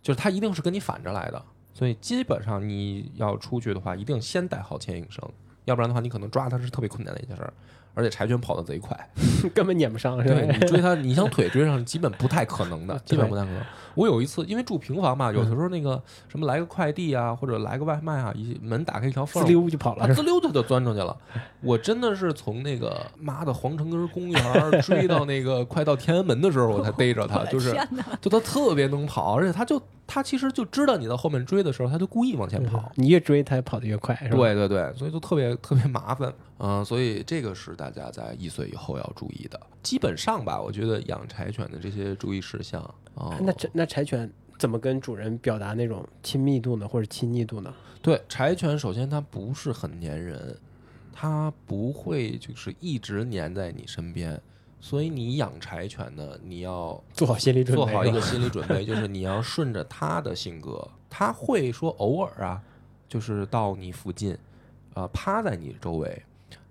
就是它一定是跟你反着来的。所以基本上你要出去的话，一定先带好牵引绳，要不然的话，你可能抓它是特别困难的一件事儿。而且柴犬跑得贼快，根本撵不上是对？你追它，你想腿追上，基本不太可能的，基本不太可能。我有一次因为住平房嘛，有的时候那个什么来个快递啊，或者来个外卖啊，一门打开一条缝滋，溜就跑了？滋溜它就钻出去了。我真的是从那个妈的皇城根公园 追到那个快到天安门的时候，我才逮着它，就是！就它特别能跑，而且它就它其实就知道你在后面追的时候，它就故意往前跑。你越追它跑得越快是吧？对对对，所以就特别特别麻烦，嗯、所以这个是大家在一岁以后要注意的。基本上吧，我觉得养柴犬的这些注意事项，啊、那柴那柴犬怎么跟主人表达那种亲密度呢，或者亲昵度呢？对柴犬，首先它不是很粘人，它不会就是一直粘在你身边，所以你养柴犬呢，你要做好心理准备，做好一个心理准备，就是你要顺着它的性格，它会说偶尔啊，就是到你附近，呃，趴在你周围，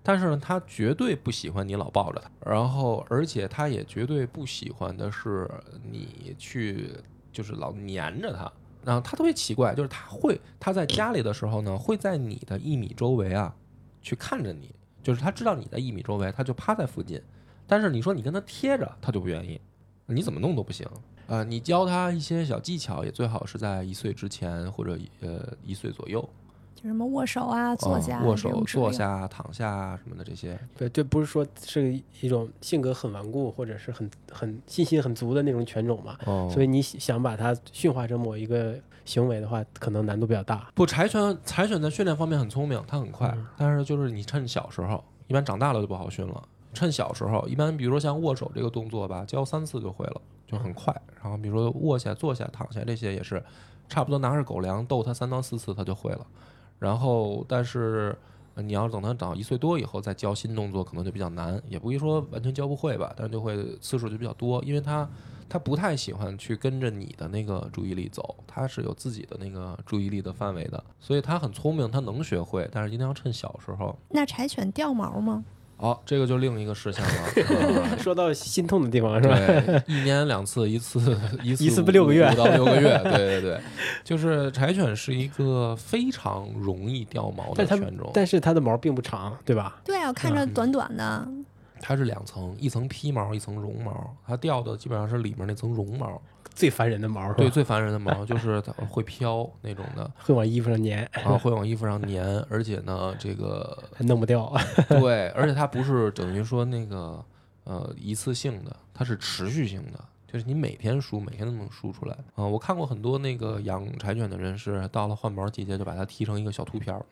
但是呢，他绝对不喜欢你老抱着他，然后而且他也绝对不喜欢的是你去就是老黏着他。然后他特别奇怪，就是他会，他在家里的时候呢，会在你的一米周围啊，去看着你，就是他知道你在一米周围，他就趴在附近。但是你说你跟他贴着，他就不愿意，你怎么弄都不行。呃，你教他一些小技巧，也最好是在一岁之前或者呃一岁左右，什么握手啊、坐下握手、坐下、躺下什么的这些。对，这不是说是一种性格很顽固或者是很很信心很足的那种犬种嘛？哦所以你想把它驯化成某一个行为的话，可能难度比较大。不，柴犬柴犬在训练方面很聪明，它很快，嗯但是就是你趁小时候，一般长大了就不好训了。趁小时候，一般比如说像握手这个动作吧，教三次就会了，就很快。然后比如说卧下、坐下、躺下这些也是，差不多拿着狗粮逗它三到四次，它就会了。然后，但是你要等它长一岁多以后再教新动作，可能就比较难，也不一说完全教不会吧，但是就会次数就比较多，因为它它不太喜欢去跟着你的那个注意力走，它是有自己的那个注意力的范围的，所以它很聪明，它能学会，但是一定要趁小时候。那柴犬掉毛吗？好、这个就另一个事项了。呃 说到心痛的地方是吧？对，一年两次，一次 一次一次不六个月五到六个月。对对对，就是柴犬是一个非常容易掉毛的犬种，但是它的毛并不长，对吧？对啊，我看着短短的，它是两层，一层披毛，一层绒毛，它掉的基本上是里面那层绒毛。最烦人的毛？对，最烦人的毛就是它会飘那种的，会往衣服上粘，啊，会往衣服上粘，而且呢，这个 还弄不掉。对，而且它不是等于说那个呃一次性的，它是持续性的，就是你每天梳，每天都能梳出来啊、我看过很多那个养柴犬的人是到了换毛季节就把它剃成一个小秃瓢儿，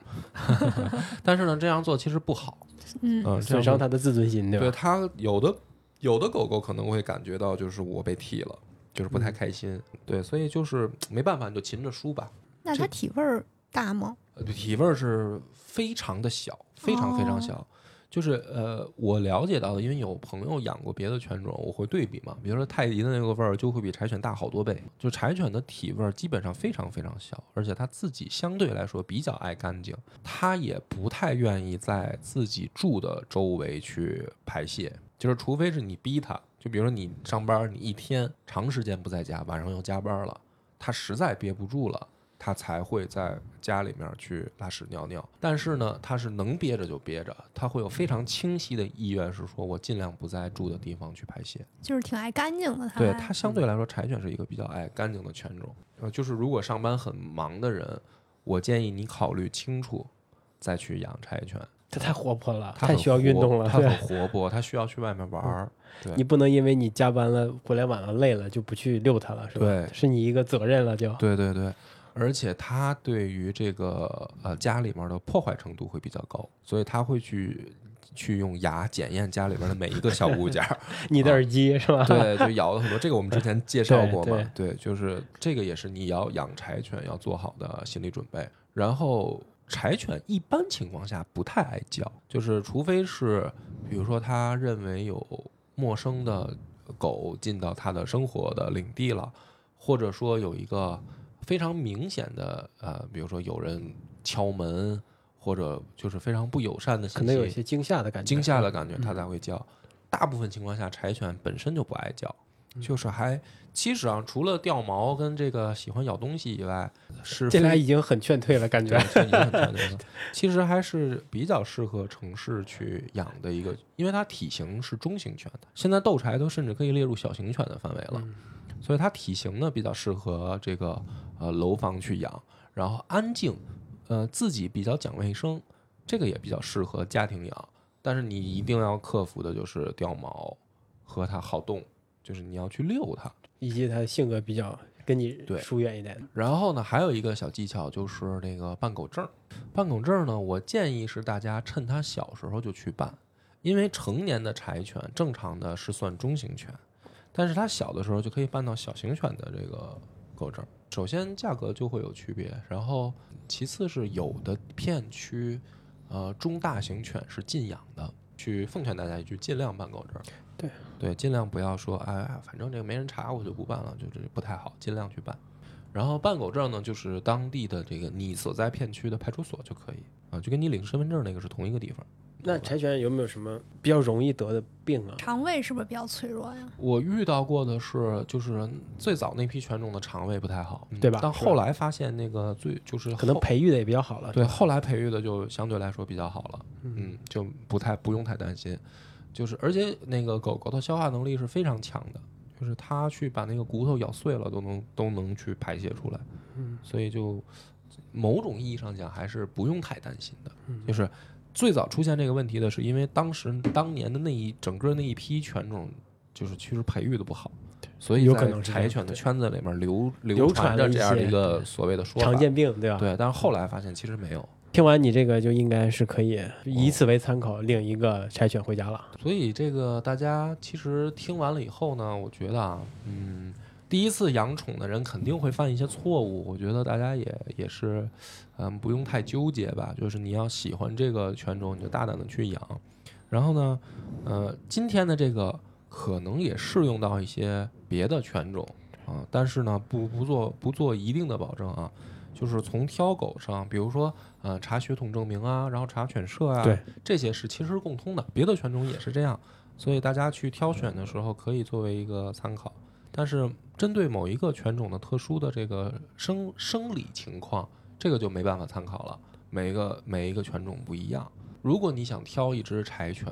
但是呢，这样做其实不好，嗯，损伤它的自尊心，对对？它有的有的狗狗可能会感觉到就是我被剃了，就是不太嗯开心，对，所以就是没办法，你就勤着梳吧。那它体味儿大吗？呃体味儿是非常的小，非常非常哦小。就是呃，我了解到的，因为有朋友养过别的犬种，我会对比嘛。比如说泰迪的那个味儿就会比柴犬大好多倍。就柴犬的体味儿基本上非常非常小，而且它自己相对来说比较爱干净，它也不太愿意在自己住的周围去排泄，就是除非是你逼它。就比如说你上班，你一天长时间不在家，晚上又加班了，它实在憋不住了。它才会在家里面去拉屎尿尿。但是呢，它是能憋着就憋着，它会有非常清晰的意愿，是说我尽量不在住的地方去排泄。就是挺爱干净的，它对还它相对来说，柴犬是一个比较爱干净的犬种。呃，就是如果上班很忙的人，我建议你考虑清楚再去养柴犬。它太活泼了，太需要运活动了。它很，活泼，它需要去外面玩儿。对你不能因为你加班了、回来晚了、累了就不去遛它了，是吧？对是你一个责任了就。对对对，而且它对于这个呃家里面的破坏程度会比较高，所以它会去去用牙检验家里边的每一个小物件儿。你的耳机是吧？对，就咬了很多。这个我们之前介绍过嘛？对，就是这个也是你要养柴犬要做好的心理准备。然后柴犬一般情况下不太爱叫，就是除非是比如说他认为有陌生的狗进到他的生活的领地了，或者说有一个非常明显的呃，比如说有人敲门。或者就是非常不友善的信息，可能有一些惊吓的感觉。惊吓的感觉，嗯它才会叫。大部分情况下，柴犬本身就不爱叫，就是还其实啊，除了掉毛跟这个喜欢咬东西以外，是这俩非已经很劝退了，感觉其实还是比较适合城市去养的一个，因为它体型是中型犬的，现在斗柴都甚至可以列入小型犬的范围了，嗯所以它体型呢比较适合这个呃楼房去养，然后安静，呃自己比较讲卫生，这个也比较适合家庭养。但是你一定要克服的就是掉毛和它好动，就是你要去遛它。以及它性格比较跟你对疏远一点。然后呢，还有一个小技巧就是那个办狗证儿。办狗证呢，我建议是大家趁它小时候就去办，因为成年的柴犬正常的是算中型犬，但是它小的时候就可以办到小型犬的这个狗证。首先价格就会有区别，然后其次是有的片区，呃，中大型犬是禁养的。去奉劝大家一句，尽量办狗证。对对，尽量不要说，哎呀，反正这个没人查，我就不办了，就这不太好，尽量去办。然后办狗证呢，就是当地的这个你所在片区的派出所就可以啊，就跟你领身份证那个是同一个地方。那柴犬有没有什么比较容易得的病啊？肠胃是不是比较脆弱呀？我遇到过的是，就是最早那批犬种的肠胃不太好，嗯对吧但后来发现那个最就是可能培育的也比较好了。对，后来培育的就相对来说比较好了，嗯，就不太不用太担心，就是而且那个狗狗的消化能力是非常强的，就是它去把那个骨头咬碎了都能都能去排泄出来，嗯，所以就某种意义上讲还是不用太担心的，就是最早出现这个问题的是因为当时当年的那一整个那一批犬种就是其实培育的不好。所以有可能柴犬的圈子里面流流流传着这样的一个所谓的说法，常见病，对吧？。对，但是后来发现其实没有，听完你这个，就应该是可以以此为参考，领一个柴犬回家了。所以这个大家其实听完了以后呢，我觉得啊，嗯，第一次养宠的人肯定会犯一些错误，我觉得大家也也是，嗯，不用太纠结吧。就是你要喜欢这个犬种，你就大胆的去养。然后呢，呃，今天的这个可能也适用到一些别的犬种啊，但是呢，不不做不做一定的保证啊。就是从挑狗上，比如说，呃，查血统证明啊，然后查犬舍啊，对，这些是其实是共通的，别的犬种也是这样，所以大家去挑选的时候可以作为一个参考。但是针对某一个犬种的特殊的这个生生理情况，这个就没办法参考了，每一个每一个犬种不一样。如果你想挑一只柴犬，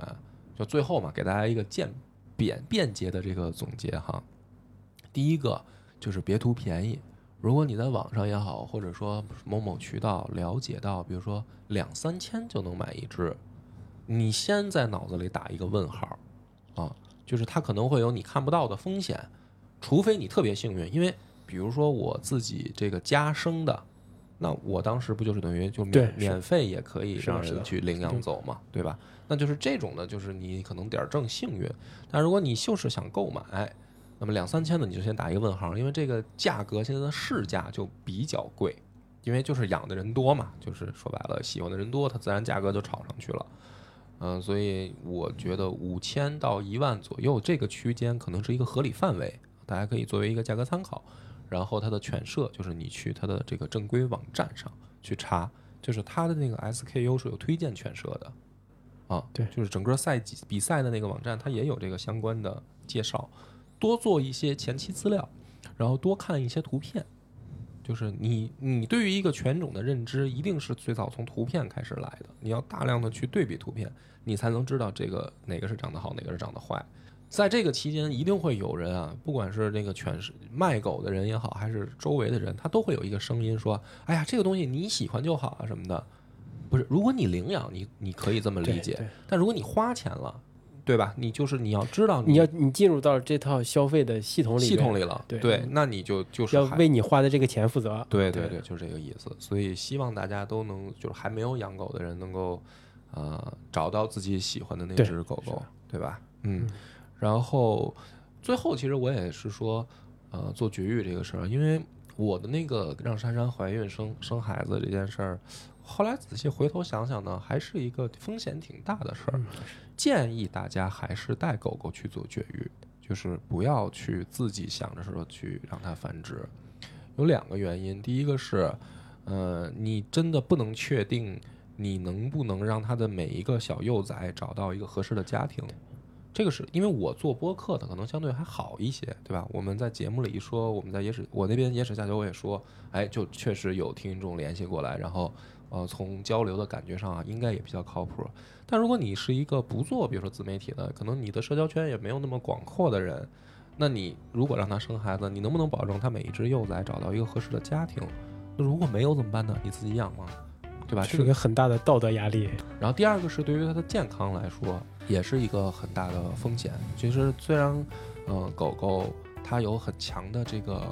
就最后嘛，给大家一个简便便捷的这个总结哈。第一个就是别图便宜，如果你在网上也好，或者说某某渠道了解到，比如说两三千就能买一只，你先在脑子里打一个问号，啊，就是它可能会有你看不到的风险，除非你特别幸运，因为比如说我自己这个家生的，那我当时不就是等于就免免费也可以让人去领养走嘛，对吧？那就是这种的，就是你可能点儿正幸运，但如果你就是想购买，那么两三千的你就先打一个问号，因为这个价格现在的市价就比较贵，因为就是养的人多嘛，就是说白了喜欢的人多，它自然价格就炒上去了。嗯，所以我觉得五千到一万左右这个区间可能是一个合理范围，大家可以作为一个价格参考。然后它的犬舍就是你去它的这个正规网站上去查，就是它的那个 SKU 是有推荐犬舍的，啊，对就是整个赛季比赛的那个网站它也有这个相关的介绍，多做一些前期资料，然后多看一些图片。就是你，你对于一个犬种的认知，一定是最早从图片开始来的。你要大量的去对比图片，你才能知道这个哪个是长得好，哪个是长得坏。在这个期间，一定会有人啊，不管是那个犬是卖狗的人也好，还是周围的人，他都会有一个声音说：“哎呀，这个东西你喜欢就好啊什么的。”不是，如果你领养，你你可以这么理解，对对但如果你花钱了，对吧？你就是你要知道你要你进入到这套消费的系统里，系统里了，对那你就就是要为你花的这个钱负责。对对对对，就是这个意思。所以希望大家都能，就是还没有养狗的人能够，呃，找到自己喜欢的那只狗狗，对吧？嗯。然后最后，其实我也是说，呃，做绝育这个事儿，因为我的那个让珊珊怀孕生生孩子这件事儿，后来仔细回头想想呢，还是一个风险挺大的事儿。建议大家还是带狗狗去做绝育，就是不要去自己想着说去让它繁殖。有两个原因，第一个是，呃，你真的不能确定你能不能让它的每一个小幼崽找到一个合适的家庭。这个是因为我做播客的可能相对还好一些，对吧？我们在节目里一说，我们在野史我那边野史下酒我也说，哎，就确实有听众联系过来，然后呃，从交流的感觉上啊，应该也比较靠谱。但如果你是一个不做，比如说自媒体的，可能你的社交圈也没有那么广阔的人，那你如果让他生孩子，你能不能保证他每一只幼崽找到一个合适的家庭？那如果没有怎么办呢？你自己养吗？对吧？这个是一个很大的道德压力。然后第二个是对于它的健康来说，也是一个很大的风险。其实虽然，呃，狗狗它有很强的这个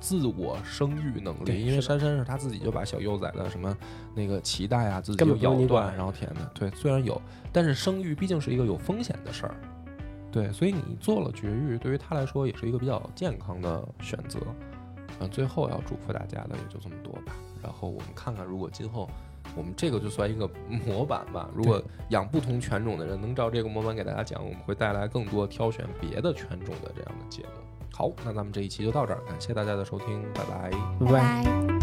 自我生育能力，因为珊珊是它自己就把小幼崽的什么那个脐带啊自己根就咬断，然后舔的。对，虽然有，但是生育毕竟是一个有风险的事儿。对，所以你做了绝育，对于它来说也是一个比较健康的选择。嗯，最后要嘱咐大家的也就这么多吧。然后我们看看，如果今后我们这个就算一个模板吧。如果养不同犬种的人能照这个模板给大家讲，我们会带来更多挑选别的犬种的这样的节目。好，那咱们这一期就到这儿，感谢大家的收听，拜拜。拜拜。拜。